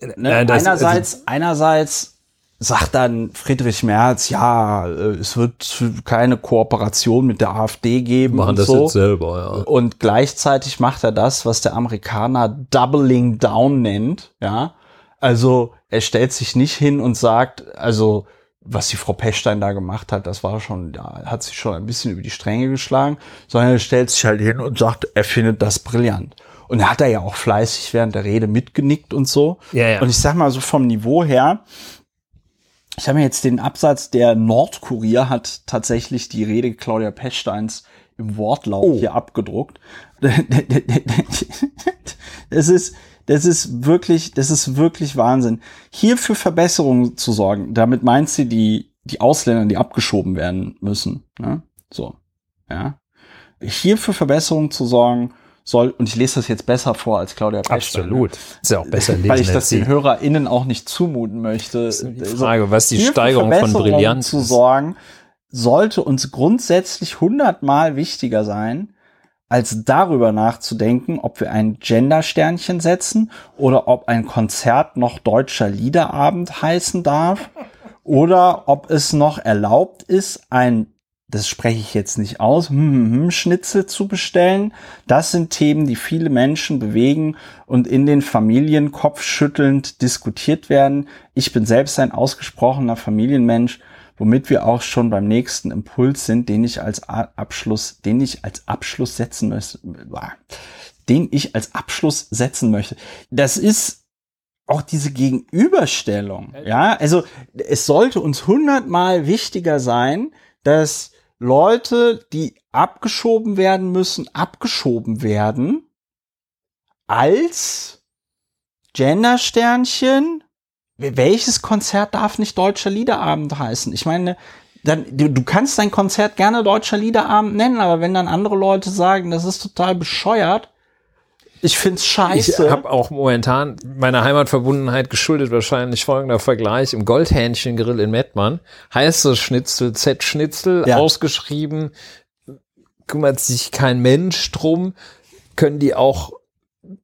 S1: Ne?
S2: Nein, das-
S1: einerseits, einerseits sagt dann Friedrich Merz, ja, äh, es wird keine Kooperation mit der AfD geben
S2: machen
S1: und
S2: das
S1: so.
S2: jetzt selber, ja.
S1: Und gleichzeitig macht er das, was der Amerikaner Doubling Down nennt, ja. Also er stellt sich nicht hin und sagt, also was die Frau Pechstein da gemacht hat, das war schon, ja, hat sich schon ein bisschen über die Stränge geschlagen, sondern er stellt sich halt hin und sagt, er findet das brillant. Und er hat da ja auch fleißig während der Rede mitgenickt und so.
S2: Ja, ja.
S1: Und ich sag mal so vom Niveau her, ich habe mir jetzt den Absatz, der Nordkurier hat tatsächlich die Rede Claudia Pechsteins im Wortlaut
S2: Oh.
S1: hier abgedruckt. Das ist, das ist wirklich, das ist wirklich Wahnsinn. Hier für Verbesserungen zu sorgen, damit meint sie die, die Ausländer, die abgeschoben werden müssen. Ne? So, ja. Hier für Verbesserungen zu sorgen soll, und ich lese das jetzt besser vor als Claudia Pechstein.
S2: Absolut. Ist ja auch besser lesen
S1: Weil ich das den. HörerInnen auch nicht zumuten möchte.
S2: ist die Frage, was die Steigerung von Brillanz
S1: zu sorgen, sollte uns grundsätzlich hundertmal wichtiger sein, als darüber nachzudenken, ob wir ein Gender-Sternchen setzen oder ob ein Konzert noch deutscher Liederabend heißen darf oder ob es noch erlaubt ist, ein das spreche ich jetzt nicht aus, hm, hm, hm, Schnitzel zu bestellen. Das sind Themen, die viele Menschen bewegen und in den Familien kopfschüttelnd diskutiert werden. Ich bin selbst ein ausgesprochener Familienmensch, womit wir auch schon beim nächsten Impuls sind, den ich als Abschluss, den ich als Abschluss setzen möchte, den ich als Abschluss setzen möchte. Das ist auch diese Gegenüberstellung. Ja, also es sollte uns hundertmal wichtiger sein, dass Leute, die abgeschoben werden müssen, abgeschoben werden, als Gendersternchen. Welches Konzert darf nicht Deutscher Liederabend heißen? Ich meine, dann, du, du kannst dein Konzert gerne Deutscher Liederabend nennen, aber wenn dann andere Leute sagen, das ist total bescheuert, ich find's scheiße.
S2: Ich habe auch momentan meiner Heimatverbundenheit geschuldet wahrscheinlich folgender Vergleich. Im Goldhähnchen-Grill in Mettmann heißt das Schnitzel Z-Schnitzel
S1: Ja.
S2: ausgeschrieben, kümmert sich kein Mensch drum, können die auch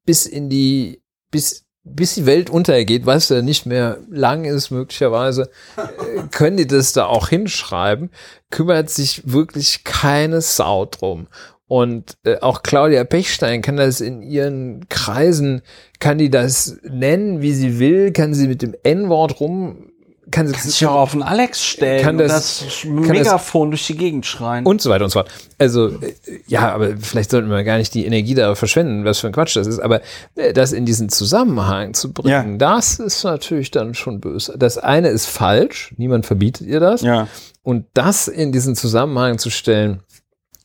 S2: bis in die, bis, bis die Welt untergeht, was ja nicht mehr lang ist möglicherweise, äh, können die das da auch hinschreiben, kümmert sich wirklich keine Sau drum. Und äh, auch Claudia Pechstein kann das in ihren Kreisen, kann die das nennen, wie sie will, kann sie mit dem N-Wort rum, kann sie
S1: Kannst dich auch auf den Alex stellen
S2: Kann
S1: und
S2: das-
S1: das,
S2: kann das-
S1: Megafon durch die Gegend schreien.
S2: und so weiter und so fort. Also, äh, ja, aber vielleicht sollten wir gar nicht die Energie da verschwenden, was für ein Quatsch das ist, aber äh, das in diesen Zusammenhang zu bringen, das ist natürlich dann schon böse. Das eine ist falsch, niemand verbietet ihr das.
S1: ja.
S2: Und das in diesen Zusammenhang zu stellen,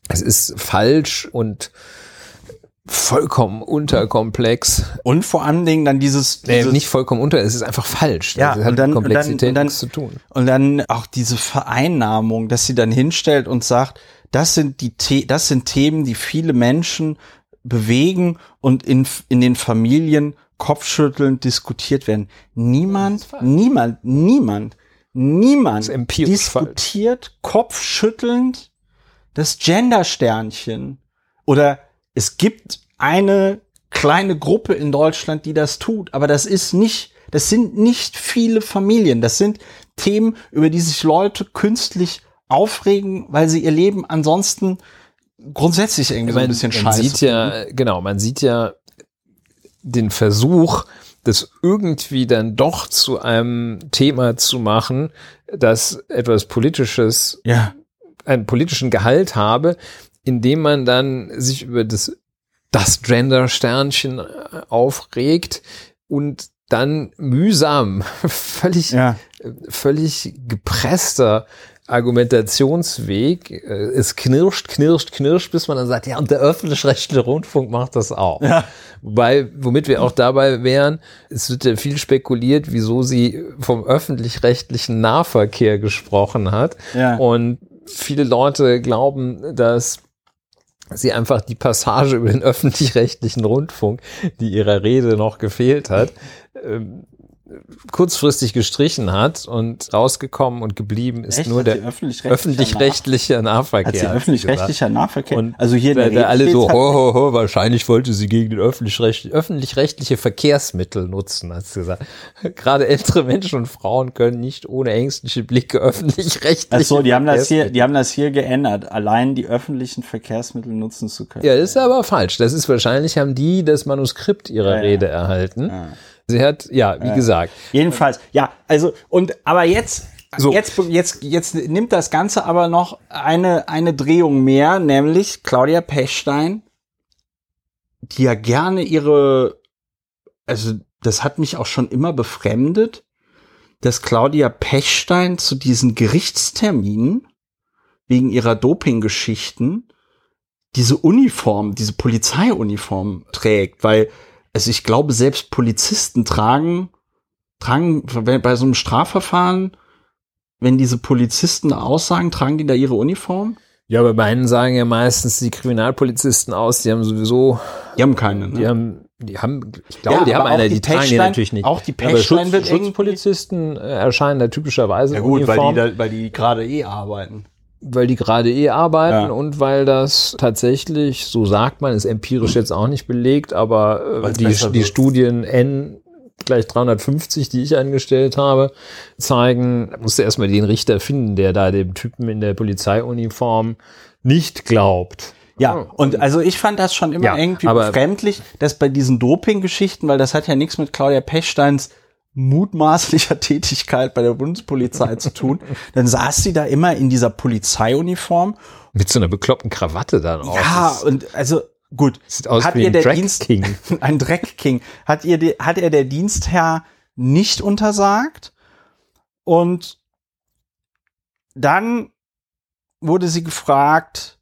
S2: es ist falsch und vollkommen unterkomplex.
S1: Und vor allen Dingen dann dieses, dieses
S2: nicht vollkommen unter, es ist einfach falsch.
S1: Ja,
S2: das hat
S1: und dann-
S2: mit
S1: und dann-
S2: Komplexität
S1: und dann-
S2: nichts zu tun.
S1: Und dann auch diese Vereinnahmung, dass sie dann hinstellt und sagt, das sind die, The das sind Themen, die viele Menschen bewegen und in, in den Familien kopfschüttelnd diskutiert werden. Niemand, niemand, niemand, niemand diskutiert kopfschüttelnd das Gendersternchen. Oder es gibt eine kleine Gruppe in Deutschland, die das tut, aber das ist nicht das sind nicht viele Familien. Das sind Themen, über die sich Leute künstlich aufregen, weil sie ihr Leben ansonsten grundsätzlich irgendwie so ein bisschen
S2: man
S1: scheiße.
S2: sieht ja, genau, man sieht ja den Versuch, das irgendwie dann doch zu einem Thema zu machen, das etwas Politisches,
S1: ja,
S2: einen politischen Gehalt habe, indem man dann sich über das, das Gender-Sternchen äh, aufregt und dann mühsam, völlig,
S1: ja,
S2: völlig gepresster Argumentationsweg. äh, Es knirscht, knirscht, knirscht, bis man dann sagt, ja, und der öffentlich-rechtliche Rundfunk macht das auch.
S1: ja,
S2: Wobei, womit wir auch dabei wären, es wird ja viel spekuliert, wieso sie vom öffentlich-rechtlichen Nahverkehr gesprochen hat.
S1: ja.
S2: Und viele Leute glauben, dass sie einfach die Passage über den öffentlich-rechtlichen Rundfunk, die ihrer Rede noch gefehlt hat, ähm, kurzfristig gestrichen hat und rausgekommen und geblieben ist
S1: Echt?
S2: nur
S1: Hat
S2: der öffentlich-rechtliche Nahverkehr.
S1: Sie
S2: gesagt.
S1: öffentlich-rechtlicher Nahverkehr?
S2: Und
S1: also hier der
S2: da alle so, ho, ho, ho, wahrscheinlich wollte sie gegen den öffentlich-rechtliche öffentlich Verkehrsmittel nutzen, hat sie gesagt. Gerade ältere Menschen und Frauen können nicht ohne ängstliche Blicke öffentlich-rechtliche
S1: Ach so, die haben das hier, die haben das hier geändert, allein die öffentlichen Verkehrsmittel nutzen zu können.
S2: Ja, das ist aber falsch. Das ist wahrscheinlich, haben die das Manuskript ihrer
S1: Ja, ja.
S2: Rede erhalten. Sie hat, ja, wie gesagt,
S1: Jedenfalls, ja, also und aber jetzt
S2: So.
S1: jetzt jetzt jetzt nimmt das Ganze aber noch eine eine Drehung mehr, nämlich Claudia Pechstein, die ja gerne ihre also das hat mich auch schon immer befremdet, dass Claudia Pechstein zu diesen Gerichtsterminen wegen ihrer Dopinggeschichten diese Uniform, diese Polizeiuniform trägt, weil also ich glaube, selbst Polizisten tragen, tragen bei so einem Strafverfahren, wenn diese Polizisten aussagen, tragen die da ihre Uniform?
S2: ja, bei einen sagen ja meistens die Kriminalpolizisten aus, die haben sowieso,
S1: Die haben keine. Ne?
S2: die haben, die haben, ich glaube,
S1: Ja,
S2: die haben eine,
S1: die
S2: die, tragen die natürlich nicht.
S1: auch die Pechstein
S2: Schutz,
S1: wird
S2: Schutzpolizisten äh, erscheinen da typischerweise
S1: ja gut, weil
S2: Uniform.
S1: die, da, weil die gerade eh arbeiten.
S2: Weil die gerade eh arbeiten
S1: Ja.
S2: und weil das tatsächlich, so sagt man, ist empirisch jetzt auch nicht belegt, aber äh, die, die
S1: wird.
S2: Studien N gleich 350, die ich eingestellt habe, zeigen, da musst du erstmal den Richter finden, der da dem Typen in der Polizeiuniform nicht glaubt.
S1: Ja, und also ich fand das schon immer
S2: Ja,
S1: irgendwie befremdlich, dass bei diesen Doping-Geschichten, weil das hat ja nichts mit Claudia Pechsteins mutmaßlicher Tätigkeit bei der Bundespolizei zu tun, dann saß sie da immer in dieser Polizeiuniform.
S2: Mit so einer bekloppten Krawatte dann auch.
S1: Ja, und also gut,
S2: sieht aus
S1: hat
S2: wie
S1: ihr
S2: ein
S1: der
S2: Drag
S1: Dienst
S2: King.
S1: ein Dreckking, hat ihr die, hat er der Dienstherr nicht untersagt und dann wurde sie gefragt,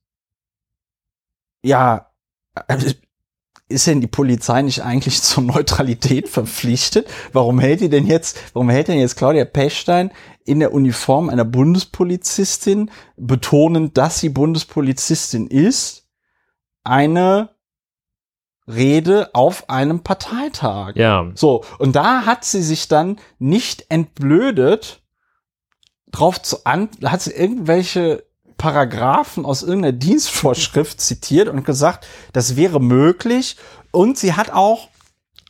S1: ja, also ist denn die Polizei nicht eigentlich zur Neutralität verpflichtet? Warum hält die denn jetzt, warum hält denn jetzt Claudia Pechstein in der Uniform einer Bundespolizistin, betonend, dass sie Bundespolizistin ist, eine Rede auf einem Parteitag?
S2: Ja,
S1: So, und da hat sie sich dann nicht entblödet, drauf zu an, hat sie irgendwelche Paragraphen aus irgendeiner Dienstvorschrift zitiert und gesagt, das wäre möglich. Und sie hat auch,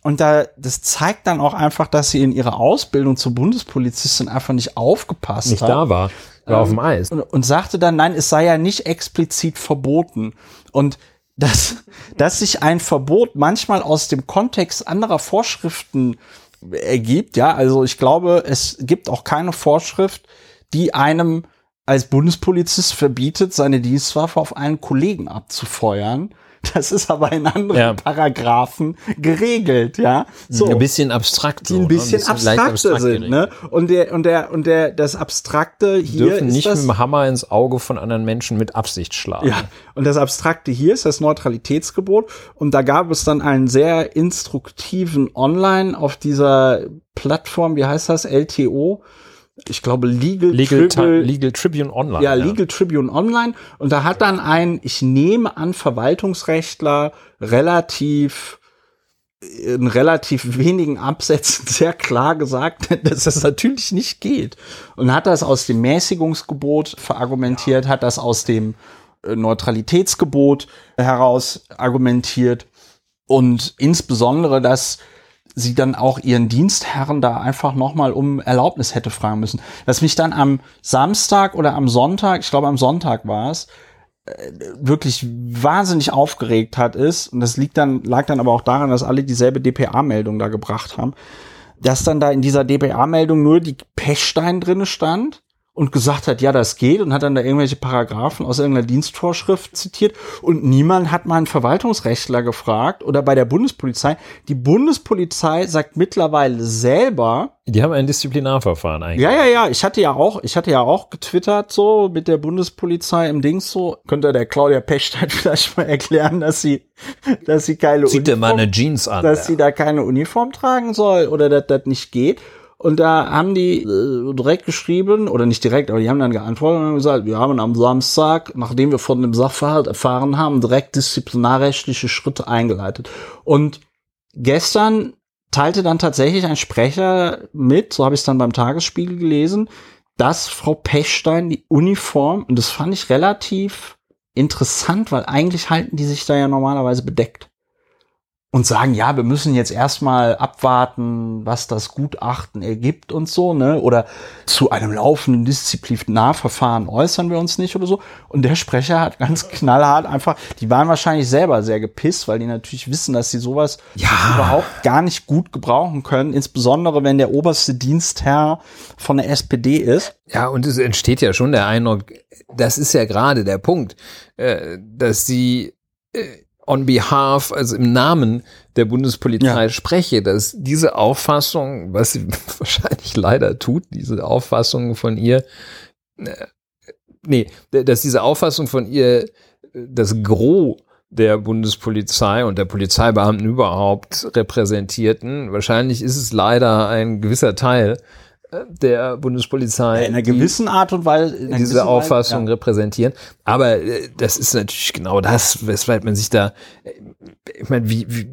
S1: und da, das zeigt dann auch einfach, dass sie in ihrer Ausbildung zur Bundespolizistin einfach nicht aufgepasst
S2: nicht
S1: hat.
S2: da war. War auf dem Eis.
S1: Und, und sagte dann, nein, es sei ja nicht explizit verboten. Und dass, dass sich ein Verbot manchmal aus dem Kontext anderer Vorschriften ergibt, ja, also ich glaube, es gibt auch keine Vorschrift, die einem als Bundespolizist verbietet, seine Dienstwaffe auf einen Kollegen abzufeuern. Das ist aber in anderen
S2: Ja.
S1: Paragraphen geregelt, ja. So
S2: Ein bisschen abstrakt.
S1: die
S2: so,
S1: ein
S2: ne?
S1: bisschen
S2: leicht
S1: abstrakter
S2: abstrakt
S1: sind, ne? Und der und der und der das abstrakte hier
S2: dürfen nicht
S1: das,
S2: mit dem Hammer ins Auge von anderen Menschen mit Absicht schlagen.
S1: ja, und das abstrakte hier ist das Neutralitätsgebot und da gab es dann einen sehr instruktiven Online auf dieser Plattform, wie heißt das? LTO. Ich glaube Legal,
S2: Legal,
S1: Tribal,
S2: Legal Tribune Online.
S1: ja, Legal Tribune Online und da hat dann ein, ich nehme an, Verwaltungsrechtler relativ in relativ wenigen Absätzen sehr klar gesagt, dass das natürlich nicht geht. Und hat das aus dem Mäßigungsgebot verargumentiert, hat das aus dem äh, Neutralitätsgebot heraus argumentiert und insbesondere, dass sie dann auch ihren Dienstherren da einfach nochmal um Erlaubnis hätte fragen müssen. Was mich dann am Samstag oder am Sonntag, ich glaube am Sonntag war es, äh, wirklich wahnsinnig aufgeregt hat, ist, und das liegt dann, lag dann aber auch daran, dass alle dieselbe DPA-Meldung da gebracht haben, dass dann da in dieser DPA-Meldung nur die Pechstein drinne stand und gesagt hat, ja, das geht und hat dann da irgendwelche Paragraphen aus irgendeiner Dienstvorschrift zitiert und niemand hat mal einen Verwaltungsrechtler gefragt oder bei der Bundespolizei. Die Bundespolizei sagt mittlerweile selber,
S2: Die haben ein Disziplinarverfahren eigentlich.
S1: ja, ja, ja, ich hatte ja auch, ich hatte ja auch getwittert so mit der Bundespolizei im Dings so, könnte der Claudia Pechstein vielleicht mal erklären, dass sie, dass sie keine
S3: Zieht dir mal
S1: Uniform-
S3: eine Jeans an.
S1: dass sie da keine Uniform tragen soll oder dass das nicht geht. Und da haben die äh, direkt geschrieben, oder nicht direkt, aber die haben dann geantwortet und haben gesagt, wir haben am Samstag, nachdem wir von dem Sachverhalt erfahren haben, direkt disziplinarrechtliche Schritte eingeleitet. Und gestern teilte dann tatsächlich ein Sprecher mit, so habe ich es dann beim Tagesspiegel gelesen, dass Frau Pechstein die Uniform, und das fand ich relativ interessant, weil eigentlich halten die sich da ja normalerweise bedeckt und sagen, ja, wir müssen jetzt erstmal abwarten, was das Gutachten ergibt und so, ne? Oder zu einem laufenden Disziplinarverfahren äußern wir uns nicht oder so. Und der Sprecher hat ganz knallhart einfach, die waren wahrscheinlich selber sehr gepisst, weil die natürlich wissen, dass sie sowas überhaupt gar nicht gut gebrauchen können, insbesondere wenn der oberste Dienstherr von der SPD ist.
S2: Ja, und es entsteht ja schon der Eindruck, das ist ja gerade der Punkt, äh, dass sie äh, on behalf, also im Namen der Bundespolizei
S1: Ja.
S2: spreche, dass diese Auffassung, was sie wahrscheinlich leider tut, diese Auffassung von ihr, äh, nee, dass diese Auffassung von ihr das Gros der Bundespolizei und der Polizeibeamten überhaupt repräsentierten. Wahrscheinlich ist es leider ein gewisser Teil der Bundespolizei,
S1: In einer gewissen Art und Weise.
S2: diese
S1: Weise,
S2: Auffassung
S1: ja.
S2: repräsentieren. Aber äh, das ist natürlich genau das, weshalb man sich da, äh, ich meine, wie, wie,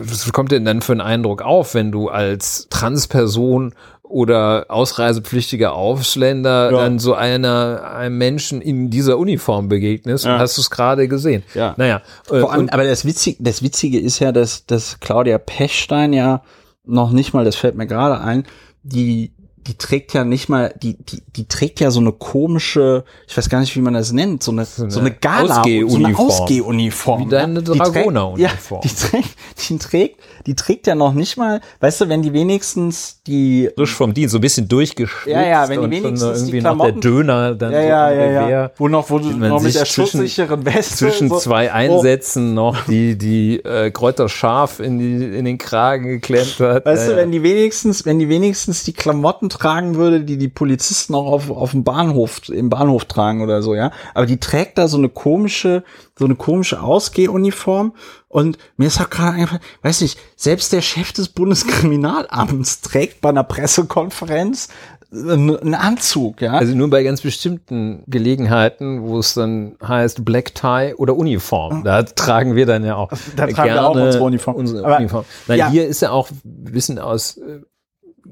S2: was kommt denn dann für einen Eindruck auf, wenn du als Transperson oder ausreisepflichtiger Ausländer
S1: Ja.
S2: dann so einer, einem Menschen in dieser Uniform begegnest
S1: Ja.
S2: hast du es gerade gesehen.
S1: Ja.
S2: Naja, äh,
S1: Vor allem, aber das Witzige, das Witzige ist ja, dass, dass Claudia Pechstein ja noch nicht mal, das fällt mir gerade ein, die, die trägt ja nicht mal, die, die, die trägt ja so eine komische, ich weiß gar nicht, wie man das nennt, so eine, so
S2: eine
S1: eine Gala, so eine
S2: Ausgehuniform.
S1: Ausgehuniform.
S2: Wie deine
S1: Die trägt-
S2: Dragoneruniform.
S1: Ja, die trägt, die trägt, die trägt ja noch nicht mal, weißt du, wenn die wenigstens die,
S2: frisch vom Dienst, so ein bisschen durchgeschwitzt.
S1: Ja, ja, wenn die wenigstens
S2: irgendwie
S1: die
S2: noch der
S1: Klamotten-
S2: Döner dann
S1: ja,
S2: so
S1: ja,
S2: am
S1: ja, ja,
S2: Revers.
S1: wo noch, wo du noch mit
S2: sich
S1: der schutzsicheren Weste
S2: zwischen
S1: so-
S2: zwei
S1: Oh,
S2: Einsätzen noch die, die äh, Kräuter scharf in, die, in den Kragen geklemmt hat.
S1: Weißt du,
S2: Äh,
S1: wenn die wenigstens, wenn die wenigstens die Klamotten tragen würde, die die Polizisten auch auf, auf dem Bahnhof, im Bahnhof tragen oder so, ja. Aber die trägt da so eine komische, so eine komische Ausgehuniform. Und mir ist auch gerade einfach, weiß nicht, selbst der Chef des Bundeskriminalamts trägt bei einer Pressekonferenz einen Anzug, ja.
S2: Also nur bei ganz bestimmten Gelegenheiten, wo es dann heißt Black Tie oder Uniform. Da tragen wir dann ja auch
S1: Da tragen wir auch unsere Uniform.
S2: Unsere
S1: Aber,
S2: Uniform. Nein,
S1: ja.
S2: hier ist ja auch, wir wissen aus äh,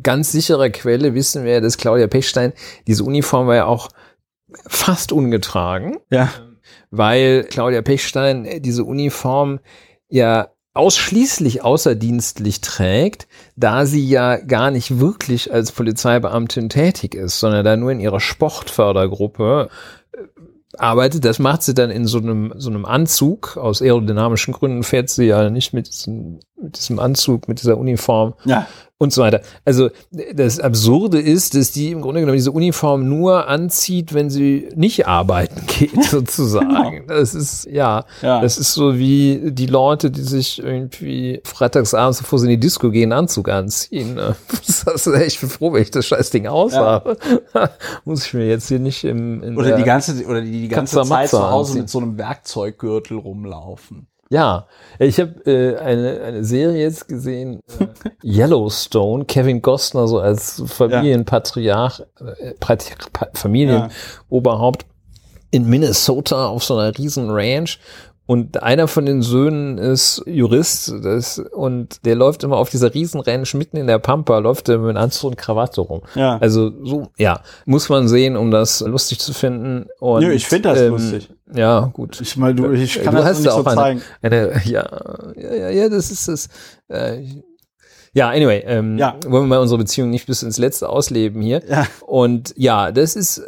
S2: ganz sicherer Quelle, wissen wir, dass Claudia Pechstein, diese Uniform war ja auch fast ungetragen.
S1: ja.
S2: weil Claudia Pechstein diese Uniform ja ausschließlich außerdienstlich trägt, da sie ja gar nicht wirklich als Polizeibeamtin tätig ist, sondern da nur in ihrer Sportfördergruppe äh, arbeitet. Das macht sie dann in so einem, so einem Anzug. Aus aerodynamischen Gründen fährt sie ja nicht mit diesem, mit diesem Anzug, mit dieser Uniform
S1: Ja.
S2: Und so weiter. Also das Absurde ist, dass die im Grunde genommen diese Uniform nur anzieht, wenn sie nicht arbeiten geht, sozusagen. Das ist, ja,
S1: Ja.
S2: das ist so wie die Leute, die sich irgendwie freitagsabends, bevor sie in die Disco gehen, Anzug anziehen. ne? Das ist echt ich bin froh, wenn ich das scheiß Ding aushabe. Muss ich mir jetzt hier nicht im, in
S1: Oder
S2: der,
S1: die ganze, oder die die ganze Zeit zu Hause
S2: anziehen.
S1: mit so einem Werkzeuggürtel rumlaufen.
S2: Ja, ich habe äh, eine, eine Serie jetzt gesehen, äh, Yellowstone, Kevin Costner so als Familienpatriarch, äh, Familienoberhaupt in Minnesota auf so einer riesen Ranch. Und einer von den Söhnen ist Jurist das, und der läuft immer auf dieser riesen Ranch mitten in der Pampa, läuft er mit Anzug und Krawatte rum.
S1: Ja.
S2: Also so, ja, muss man sehen, um das lustig zu finden. Und,
S1: Nö, ich find das lustig.
S2: Ja, gut.
S1: Ich meine, du, ich kann
S2: du
S1: das
S2: hast
S1: nicht so
S2: auch eine,
S1: zeigen.
S2: eine, ja, ja, ja, ja, das ist das. Äh, Ja, anyway, ähm,
S1: Ja.
S2: wollen wir mal unsere Beziehung nicht bis ins Letzte ausleben hier.
S1: Ja.
S2: Und ja, das ist,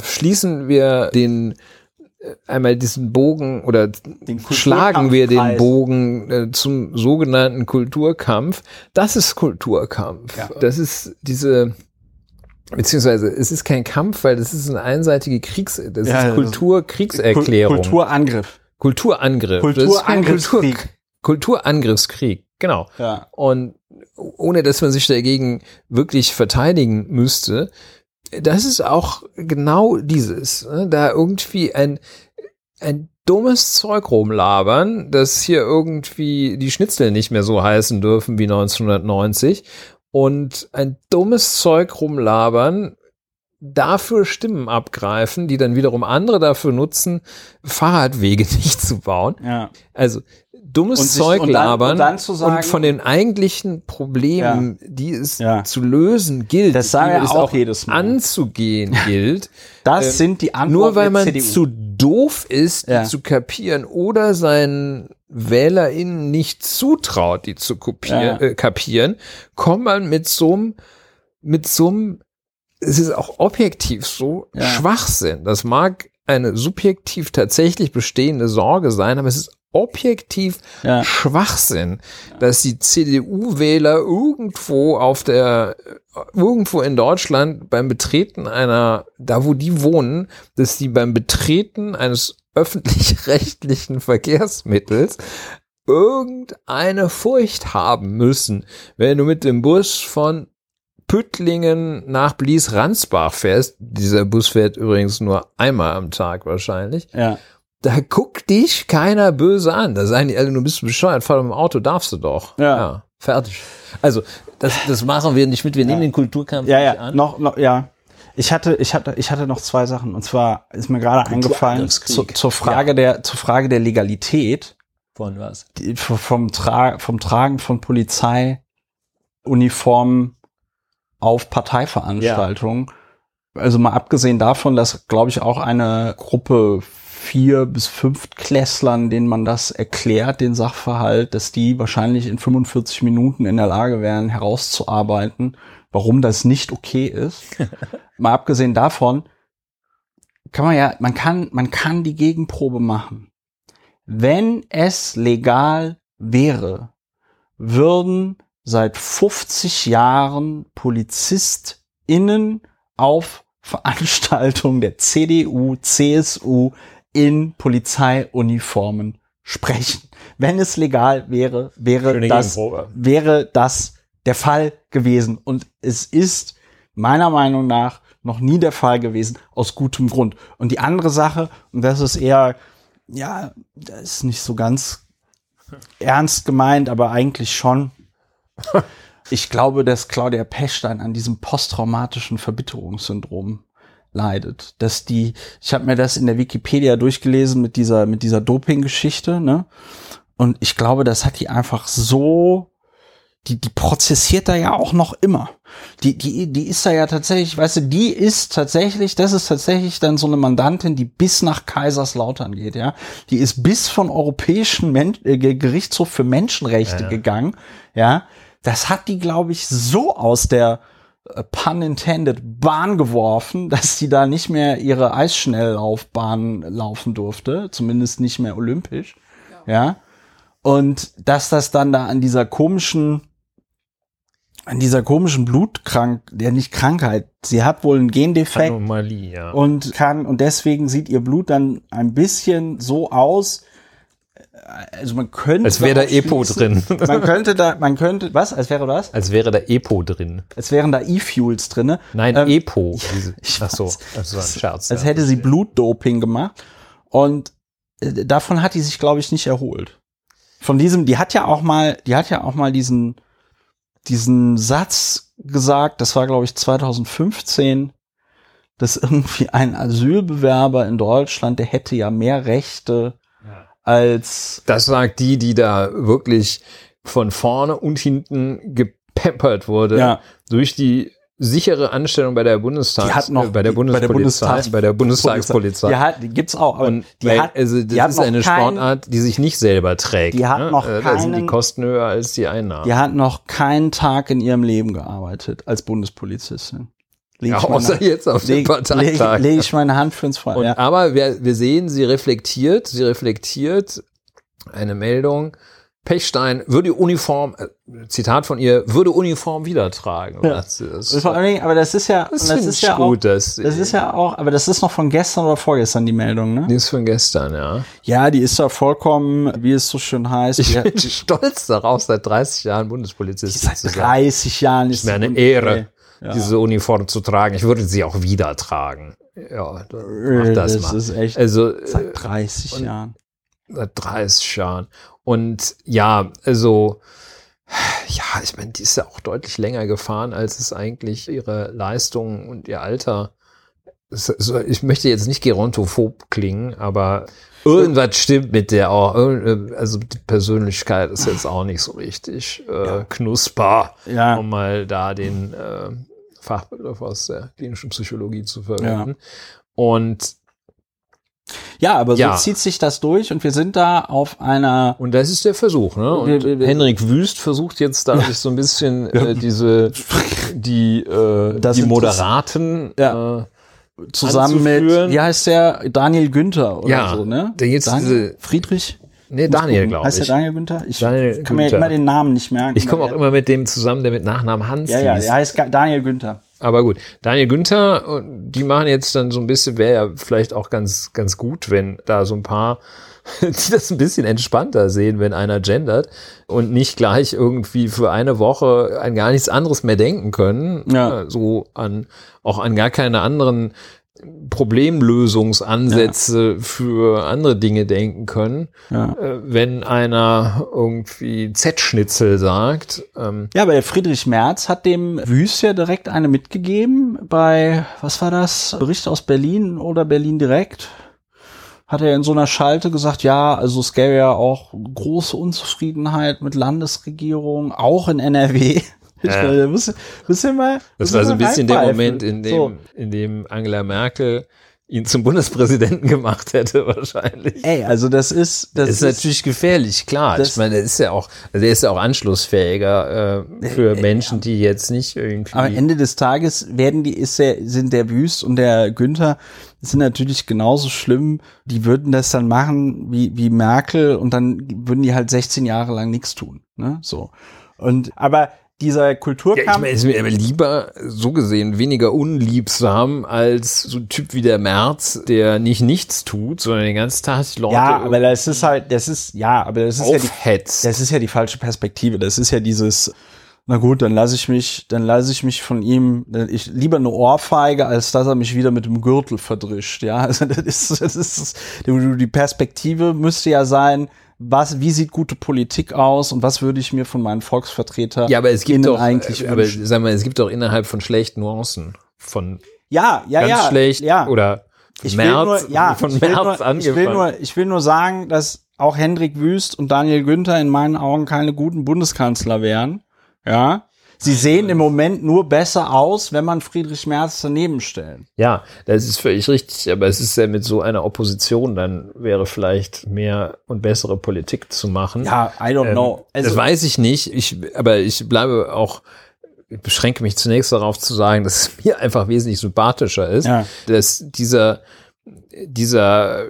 S2: schließen wir den äh, einmal diesen Bogen oder schlagen wir den. Bogen äh, zum sogenannten Kulturkampf. Das ist Kulturkampf.
S1: Ja.
S2: Das ist diese beziehungsweise es ist kein Kampf, weil das ist eine einseitige Kriegs, das
S1: Ja,
S2: ist Kulturkriegserklärung.
S1: Kul- Kulturangriff.
S2: Kulturangriff.
S1: Kulturangriffskrieg.
S2: Kultur, Kulturangriffskrieg, genau.
S1: Ja.
S2: Und ohne dass man sich dagegen wirklich verteidigen müsste, das ist auch genau dieses, ne? da irgendwie ein, ein dummes Zeug rumlabern, dass hier irgendwie die Schnitzel nicht mehr so heißen dürfen wie 1990 und ein dummes Zeug rumlabern, dafür Stimmen abgreifen, die dann wiederum andere dafür nutzen, Fahrradwege nicht zu bauen.
S1: Ja.
S2: Also dummes
S1: Und sich-
S2: Zeug
S1: und dann-
S2: labern
S1: und dann sagen-
S2: und von den eigentlichen Problemen, die es
S1: Ja.
S2: zu lösen gilt,
S1: Das wir
S2: es
S1: auch jedes Mal.
S2: anzugehen gilt,
S1: Das
S2: Ähm,
S1: sind die Antworten
S2: nur weil man
S1: CDU.
S2: zu doof ist,
S1: Ja.
S2: die zu kapieren oder seinen WählerInnen nicht zutraut, die zu kopieren,
S1: Ja.
S2: äh, kapieren, kommt man mit so einem, mit so einem, es ist auch objektiv so,
S1: Ja.
S2: Schwachsinn. Das mag eine subjektiv tatsächlich bestehende Sorge sein, aber es ist objektiv
S1: Ja.
S2: Schwachsinn, dass die CDU-Wähler irgendwo auf der, irgendwo in Deutschland beim Betreten einer, da wo die wohnen, dass die beim Betreten eines öffentlich-rechtlichen Verkehrsmittels irgendeine Furcht haben müssen, wenn du mit dem Bus von Püttlingen nach Blies-Ransbach fährst. Dieser Bus fährt übrigens nur einmal am Tag wahrscheinlich
S1: ja.
S2: Da guckt dich keiner böse an. Da sagen die alle, du bist bescheuert, fahr dem Auto, darfst du doch.
S1: Ja.
S2: fertig. Also, das, das machen wir nicht mit, wir nehmen den Kulturkampf
S1: Ja,
S2: nicht
S1: ja,
S2: an.
S1: noch, noch, ja. Ich hatte, ich hatte, ich hatte noch zwei Sachen. Und zwar ist mir gerade eingefallen zu, zur Frage der, zur Frage der Legalität
S3: Von was?
S1: die, vom, Tra vom Tragen von Polizeiuniformen auf Parteiveranstaltungen. Also mal abgesehen davon, dass, glaube ich, auch eine Gruppe vier bis fünf Klässlern, denen man das erklärt, den Sachverhalt, dass die wahrscheinlich in 45 Minuten in der Lage wären, herauszuarbeiten, warum das nicht okay ist. mal abgesehen davon, kann man ja, man kann, man kann die Gegenprobe machen. Wenn es legal wäre, würden seit 50 Jahren PolizistInnen auf Veranstaltungen der CDU, CSU in Polizeiuniformen sprechen. Wenn es legal wäre, wäre
S2: Schöne
S1: das, wäre das der Fall gewesen. Und es ist meiner Meinung nach noch nie der Fall gewesen, aus gutem Grund. Und die andere Sache, und das ist eher, ja, das ist nicht so ganz ernst gemeint, aber eigentlich schon. Ich glaube, dass Claudia Pechstein an diesem posttraumatischen Verbitterungssyndrom leidet. Dass die, ich habe mir das in der Wikipedia durchgelesen mit dieser, mit dieser Doping-Geschichte, ne? Und ich glaube, das hat die einfach so, die, die prozessiert da ja auch noch immer. Die, die, die ist da ja tatsächlich, weißt du, die ist tatsächlich, das ist tatsächlich dann so eine Mandantin, die bis nach Kaiserslautern geht, ja. Die ist bis von Europäischen Men äh, Gerichtshof für Menschenrechte gegangen, ja. Das hat die, glaube ich, so aus der pun intended Bahn geworfen, dass sie da nicht mehr ihre Eisschnelllaufbahn laufen durfte, zumindest nicht mehr olympisch, ja. Und dass das dann da an dieser komischen, an dieser komischen Blutkrank, der nicht Krankheit, sie hat wohl einen Gendefekt
S2: Anomalie, ja.
S1: und kann, und deswegen sieht ihr Blut dann ein bisschen so aus, also man könnte.
S2: Als wäre da Epo drin.
S1: Man könnte da, man könnte, was? Als wäre das?
S2: Als wäre da Epo drin.
S1: Als wären da E-Fuels drinne.
S2: Nein,
S1: Ähm,
S2: Epo.
S1: Ich
S2: ach so,
S1: weiß.
S2: das war ein Scherz.
S1: Als
S2: ja.
S1: hätte sie Blutdoping gemacht. Und äh, davon hat die sich, glaube ich, nicht erholt. Von diesem, die hat ja auch mal, die hat ja auch mal diesen, diesen Satz gesagt, das war, glaube ich, 2015, dass irgendwie ein Asylbewerber in Deutschland, der hätte ja mehr Rechte als
S2: Das sagt die, die da wirklich von vorne und hinten gepeppert wurde
S1: Ja.
S2: durch die sichere Anstellung bei der Bundestag,
S1: Die hat noch-
S2: äh, bei der
S1: die- bei der
S2: Bundespolizei,
S1: Bundestags-
S2: bei der Bundestagspolizei.
S1: Die, hat, die gibt's auch. Aber
S2: und
S1: die
S2: weil,
S1: hat,
S2: also das
S1: hat
S2: ist eine
S1: kein-
S2: Sportart, die sich nicht selber trägt.
S1: Die hat
S2: ne?
S1: noch
S2: Äh, Da sind die
S1: keinen-
S2: Kosten höher als die Einnahmen.
S1: Die hat noch keinen Tag in ihrem Leben gearbeitet als Bundespolizistin. Leg
S2: Ja,
S1: ich meine-
S2: außer jetzt auf den
S1: leg,
S2: Parteitag.
S1: leg, leg ich meine Hand für ins Feuer.
S2: Und,
S1: ja.
S2: Aber wir, wir sehen, sie reflektiert, sie reflektiert eine Meldung. Pechstein würde Uniform, äh, Zitat von ihr, würde Uniform wieder tragen.
S1: Ja.
S2: Das, das,
S1: vor allen Dingen, aber das ist ja,
S2: das
S1: das ist ja
S2: gut.
S1: auch,
S2: das,
S1: das ist ja auch, aber das ist noch von gestern oder vorgestern die Meldung, ne?
S2: die ist von gestern, ja.
S1: Ja, die ist da vollkommen, wie es so schön heißt,
S2: Ich bin stolz darauf, seit 30 Jahren Bundespolizistin
S1: seit
S2: zu sein.
S1: 30 Jahren ist
S2: ist mir eine
S1: sie-
S2: Ehre,
S1: Ja.
S2: diese Uniform zu tragen. Ich würde sie auch wieder tragen. Ja, mach
S1: Äh,
S2: das,
S1: das
S2: mal.
S1: ist echt
S2: also äh,
S1: seit 30 Jahren.
S2: seit 30 Jahren. Und ja, also ja, ich meine, die ist ja auch deutlich länger gefahren, als es eigentlich ihre Leistung und ihr Alter. Ich möchte jetzt nicht gerontophob klingen, aber irgendwas stimmt mit der auch. Irgend- Also die Persönlichkeit ist jetzt auch nicht so richtig äh, knusper,
S1: Ja.
S2: um mal da den äh, Fachbegriff aus der klinischen Psychologie zu verwenden. Und
S1: Ja, aber so
S2: Ja.
S1: zieht sich das durch und wir sind da auf einer
S2: Und das ist der Versuch, ne? Und
S1: Wir- wir-
S2: Henrik Wüst versucht jetzt da sich so ein bisschen äh, diese die äh,
S1: Das
S2: die Moderaten
S1: Ja.
S2: äh,
S1: zusammen mit, wie heißt der? Daniel Günther oder
S2: Ja,
S1: so, ne?
S2: der jetzt
S1: Daniel?
S2: diese-
S1: Friedrich?
S2: Nee,
S1: Muss
S2: Daniel, glaube
S1: Heißt
S2: ich.
S1: der Daniel Günther? Ich
S2: Daniel
S1: kann mir
S2: Günther.
S1: immer den Namen nicht merken.
S2: Ich komme auch immer mit dem zusammen, der mit Nachnamen Hans
S1: Ja, ja,
S2: hieß.
S1: der heißt Daniel Günther.
S2: Aber gut, Daniel Günther, und die machen jetzt dann so ein bisschen, wäre ja vielleicht auch ganz, ganz gut, wenn da so ein paar, die das ein bisschen entspannter sehen, wenn einer gendert und nicht gleich irgendwie für eine Woche an gar nichts anderes mehr denken können.
S1: Ja.
S2: Äh, So an, auch an gar keine anderen Problemlösungsansätze für andere Dinge denken können.
S1: Ja.
S2: Äh, Wenn einer irgendwie Z-Schnitzel sagt, ähm,
S1: Ja, aber der Friedrich Merz hat dem Wüst ja direkt eine mitgegeben bei, was war das? Bericht aus Berlin oder Berlin direkt? Hat er in so einer Schalte gesagt, ja, also es gäbe ja auch große Unzufriedenheit mit Landesregierung, auch in NRW. Ich
S2: Ja.
S1: meine, muss, ja mal,
S2: Das war so ein bisschen der. Moment, in dem,
S1: So.
S2: in dem Angela Merkel ihn zum Bundespräsidenten gemacht hätte, wahrscheinlich.
S1: Ey, also das ist, das
S2: Das ist natürlich gefährlich, klar. ich meine, der ist ja auch, also der ist ja auch anschlussfähiger äh, für Menschen, die jetzt nicht irgendwie.
S1: Am Ende des Tages werden die, ist der, sind der Wüst und der Günther sind natürlich genauso schlimm. Die würden das dann machen wie, wie Merkel und dann würden die halt 16 Jahre lang nichts tun. Ne? So. Und, aber dieser
S2: ja, ich
S1: Kulturkampf.
S2: meine, es ist mir aber lieber so gesehen weniger unliebsam als so ein Typ wie der Merz, der nicht nichts tut, sondern den ganzen Tag Leute
S1: ja, aber das ist halt, das ist, ja, aber das ist ja die, das ist ja die falsche Perspektive. Das ist ja dieses, na gut, dann lasse ich mich, dann lasse ich mich von ihm, ich lieber eine Ohrfeige, als dass er mich wieder mit dem Gürtel verdrischt. Ja, also das ist, das ist die Perspektive müsste ja sein, was, wie sieht gute Politik aus und was würde ich mir von meinen Volksvertretern
S2: ja, aber es gibt doch,
S1: eigentlich
S2: äh, aber
S1: wünschen?
S2: sag mal, es gibt doch innerhalb von schlechten Nuancen von
S1: Ja, ja,
S2: ganz
S1: ja,
S2: schlecht
S1: ja.
S2: oder
S1: ich will
S2: März,
S1: nur, ja,
S2: von
S1: ich
S2: März
S1: nur, ich
S2: angefangen.
S1: will nur, ich will nur sagen, dass auch Hendrik Wüst und Daniel Günther in meinen Augen keine guten Bundeskanzler wären. Ja. Sie sehen im Moment nur besser aus, wenn man Friedrich Merz daneben stellt.
S2: ja, das ist völlig richtig, aber es ist ja mit so einer Opposition dann wäre vielleicht mehr und bessere Politik zu machen.
S1: Ja, I don't
S2: Ähm,
S1: know.
S2: das
S1: Also,
S2: weiß ich nicht, ich, aber ich bleibe auch, ich beschränke mich zunächst darauf zu sagen, dass es mir einfach wesentlich sympathischer ist,
S1: Ja.
S2: dass dieser, dieser,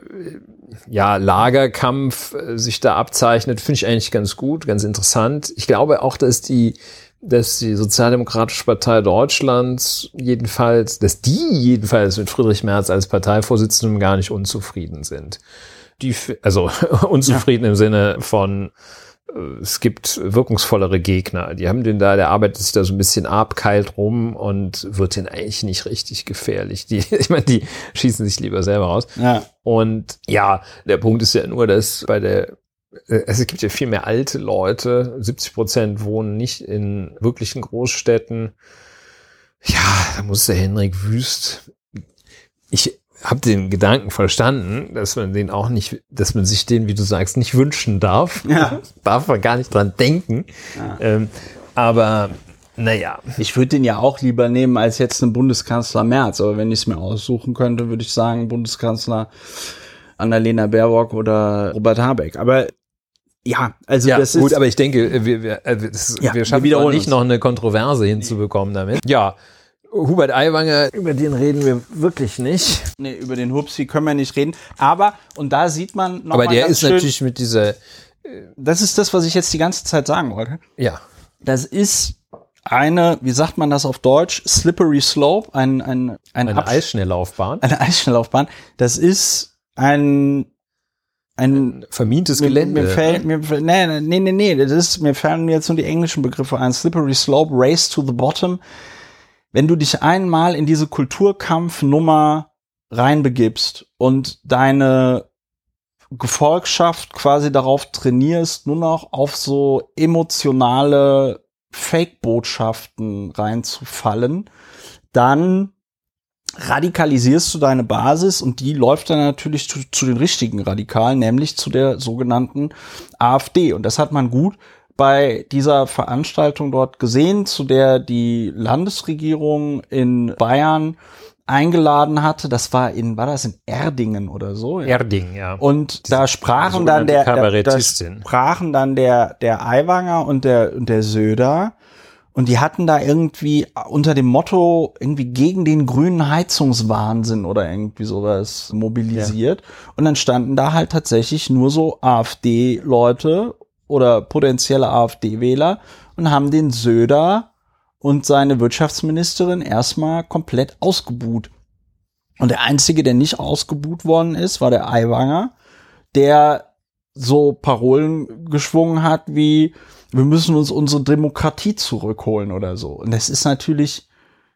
S2: ja, Lagerkampf äh, sich da abzeichnet, finde ich eigentlich ganz gut, ganz interessant. Ich glaube auch, dass die, dass die Sozialdemokratische Partei Deutschlands jedenfalls, dass die jedenfalls mit Friedrich Merz als Parteivorsitzendem gar nicht unzufrieden sind. Die, also unzufrieden im Sinne von, äh, es gibt wirkungsvollere Gegner. Die haben den da, der arbeitet sich da so ein bisschen ab, keilt rum und wird den eigentlich nicht richtig gefährlich. Die, ich meine, die schießen sich lieber selber raus.
S1: ja,
S2: Und ja, der Punkt ist ja nur, dass bei der es gibt ja viel mehr alte Leute. 70 Prozent wohnen nicht in wirklichen Großstädten. Ja, da muss der Henrik Wüst. Ich habe den Gedanken verstanden, dass man den auch nicht, dass man sich den, wie du sagst, nicht wünschen darf.
S1: Ja.
S2: darf man gar nicht dran denken.
S1: Ja.
S2: Ähm, aber Naja.
S1: Ich würde den ja auch lieber nehmen als jetzt einen Bundeskanzler Merz. Aber wenn ich es mir aussuchen könnte, würde ich sagen Bundeskanzler Annalena Baerbock oder Robert Habeck. Aber ja, also
S2: Ja,
S1: das
S2: gut,
S1: ist
S2: aber ich denke, wir, wir, äh, das,
S1: Ja,
S2: wir
S1: wir
S2: schaffen doch nicht
S1: uns.
S2: noch eine Kontroverse hinzubekommen damit. Ja, Hubert Aiwanger, über den reden wir wirklich nicht.
S1: nee, über den Hupsi können wir nicht reden. Aber und da sieht man noch
S2: Aber
S1: mal
S2: der
S1: ganz
S2: ist
S1: schön,
S2: natürlich mit dieser,
S1: Das ist das, was ich jetzt die ganze Zeit sagen wollte.
S2: ja,
S1: Das ist eine, wie sagt man das auf Deutsch? Slippery Slope, ein ein ein
S2: eine
S1: Absch-
S2: Eisschnelllaufbahn,
S1: eine Eisschnelllaufbahn. Das ist ein ein
S2: vermintes Gelände.
S1: mir fällt, mir, fällt- nee, nee, nee, nee, das ist, mir fallen jetzt nur die englischen Begriffe ein. Slippery Slope, Race to the Bottom. Wenn du dich einmal in diese Kulturkampfnummer reinbegibst und deine Gefolgschaft quasi darauf trainierst, nur noch auf so emotionale Fake-Botschaften reinzufallen, dann radikalisierst du deine Basis und die läuft dann natürlich zu, zu den richtigen Radikalen, nämlich zu der sogenannten AfD. Und das hat man gut bei dieser Veranstaltung dort gesehen, zu der die Landesregierung in Bayern eingeladen hatte. Das war in, war das in Erdingen oder so?
S2: Erding, ja.
S1: Und da sprachen dann der, da
S2: Kabarettistin.
S1: sprachen dann der der Aiwanger und der und der Söder und die hatten da irgendwie unter dem Motto irgendwie gegen den grünen Heizungswahnsinn oder irgendwie sowas mobilisiert und dann standen da halt tatsächlich nur so AfD Leute oder potenzielle AfD Wähler und haben den Söder und seine Wirtschaftsministerin erstmal komplett ausgebuht. Und der einzige, der nicht ausgebuht worden ist, war der Aiwanger, der so Parolen geschwungen hat wie, wir müssen uns unsere Demokratie zurückholen oder so. Und das ist natürlich,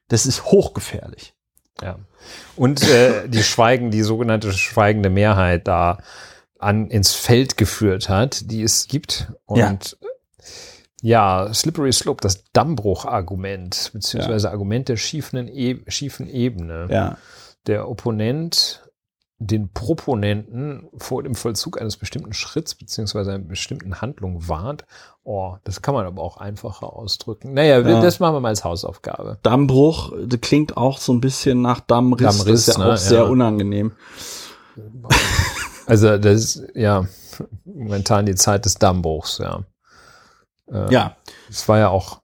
S1: das ist hochgefährlich.
S2: Ja. Und äh, die Schweigen, die sogenannte schweigende Mehrheit da an ins Feld geführt hat, die es gibt. Und
S1: Ja.
S2: ja, Slippery Slope, das Dammbruch-Argument, beziehungsweise Argument der schiefen, e schiefen Ebene.
S1: Ja.
S2: Der Opponent den Proponenten vor dem Vollzug eines bestimmten Schritts beziehungsweise einer bestimmten Handlung warnt. Oh, das kann man aber auch einfacher ausdrücken. Naja,
S1: Ja.
S2: das machen wir mal als Hausaufgabe.
S1: Dammbruch, das klingt auch so ein bisschen nach Dammriss.
S2: Dammriss,
S1: das ist ja
S2: ne?
S1: auch sehr
S2: Ja.
S1: unangenehm.
S2: Also das ist ja momentan die Zeit des Dammbruchs, ja. Äh,
S1: Ja.
S2: Es war ja auch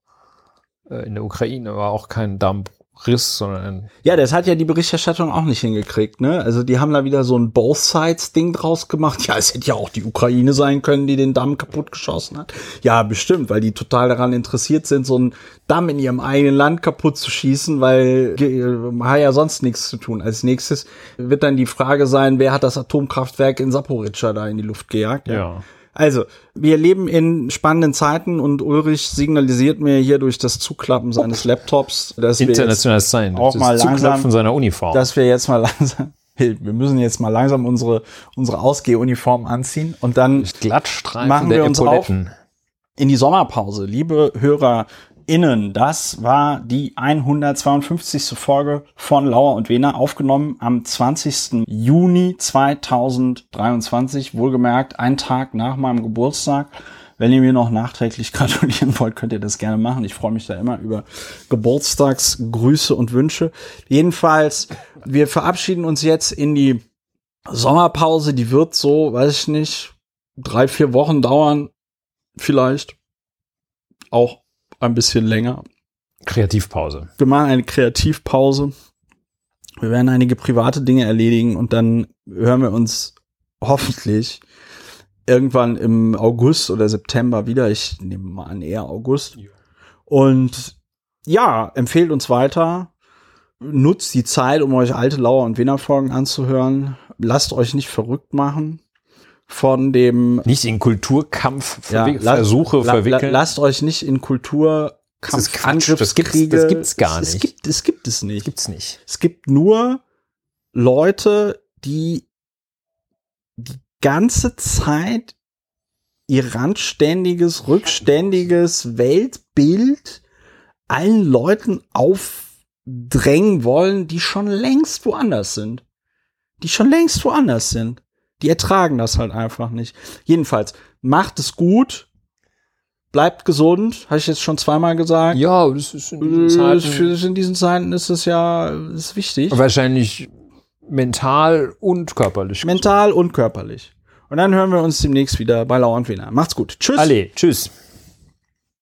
S2: äh, in der Ukraine war auch kein Dammriss, sondern
S1: Ja, das hat ja die Berichterstattung auch nicht hingekriegt, ne? Also die haben da wieder so ein Both Sides Ding draus gemacht. Ja, es hätte ja auch die Ukraine sein können, die den Damm kaputt geschossen hat. Ja, bestimmt, weil die total daran interessiert sind, so einen Damm in ihrem eigenen Land kaputt zu schießen, weil äh, hat ja sonst nichts zu tun. Als nächstes wird dann die Frage sein, wer hat das Atomkraftwerk in Saporizhia da in die Luft gejagt? Also, wir leben in spannenden Zeiten und Ulrich signalisiert mir hier durch das Zuklappen seines Laptops, dass wir jetzt
S2: internationales Sein.
S1: auch mal langsam-
S2: seiner Uniform.
S1: dass wir jetzt mal langsam, wir müssen jetzt mal langsam unsere, unsere Ausgehuniform anziehen und dann machen wir uns
S2: Epauletten.
S1: in die Sommerpause. Liebe HörerInnen, das war die 152. Folge von Lauer und Wena, aufgenommen am 20. Juni 2023, wohlgemerkt, ein Tag nach meinem Geburtstag. Wenn ihr mir noch nachträglich gratulieren wollt, könnt ihr das gerne machen. Ich freue mich da immer über Geburtstagsgrüße und Wünsche. Jedenfalls, wir verabschieden uns jetzt in die Sommerpause. Die wird so, weiß ich nicht, drei, vier Wochen dauern. Vielleicht auch ein bisschen länger.
S2: Kreativpause.
S1: Wir machen eine Kreativpause. Wir werden einige private Dinge erledigen und dann hören wir uns hoffentlich irgendwann im August oder September wieder. Ich nehme mal an, eher August. Und ja, empfehlt uns weiter. Nutzt die Zeit, um euch alte Lauer- und Wiener-Folgen anzuhören. Lasst euch nicht verrückt machen von dem
S2: Nicht in Kulturkampf
S1: Ja, la-
S2: Versuche
S1: la- la-
S2: verwickeln.
S1: lasst euch nicht in Kulturkampf,
S2: Quatsch. Das gibt's-
S1: Angriffskriege.
S2: das gibt's gar
S1: es,
S2: nicht.
S1: Es gibt, es gibt es nicht.
S2: gibt's nicht.
S1: Es gibt nur Leute, die die ganze Zeit ihr randständiges, rückständiges Weltbild allen Leuten aufdrängen wollen, die schon längst woanders sind. Die schon längst woanders sind. Die ertragen das halt einfach nicht. Jedenfalls, macht es gut. bleibt gesund, habe ich jetzt schon zweimal gesagt.
S2: Ja, das ist in diesen
S1: Äh,
S2: Zeiten
S1: in diesen Zeiten ist es ja ist wichtig.
S2: wahrscheinlich mental und körperlich.
S1: Mental und körperlich. Und dann hören wir uns demnächst wieder bei Lau und Wiener. Macht's gut. Tschüss.
S2: Alle, tschüss.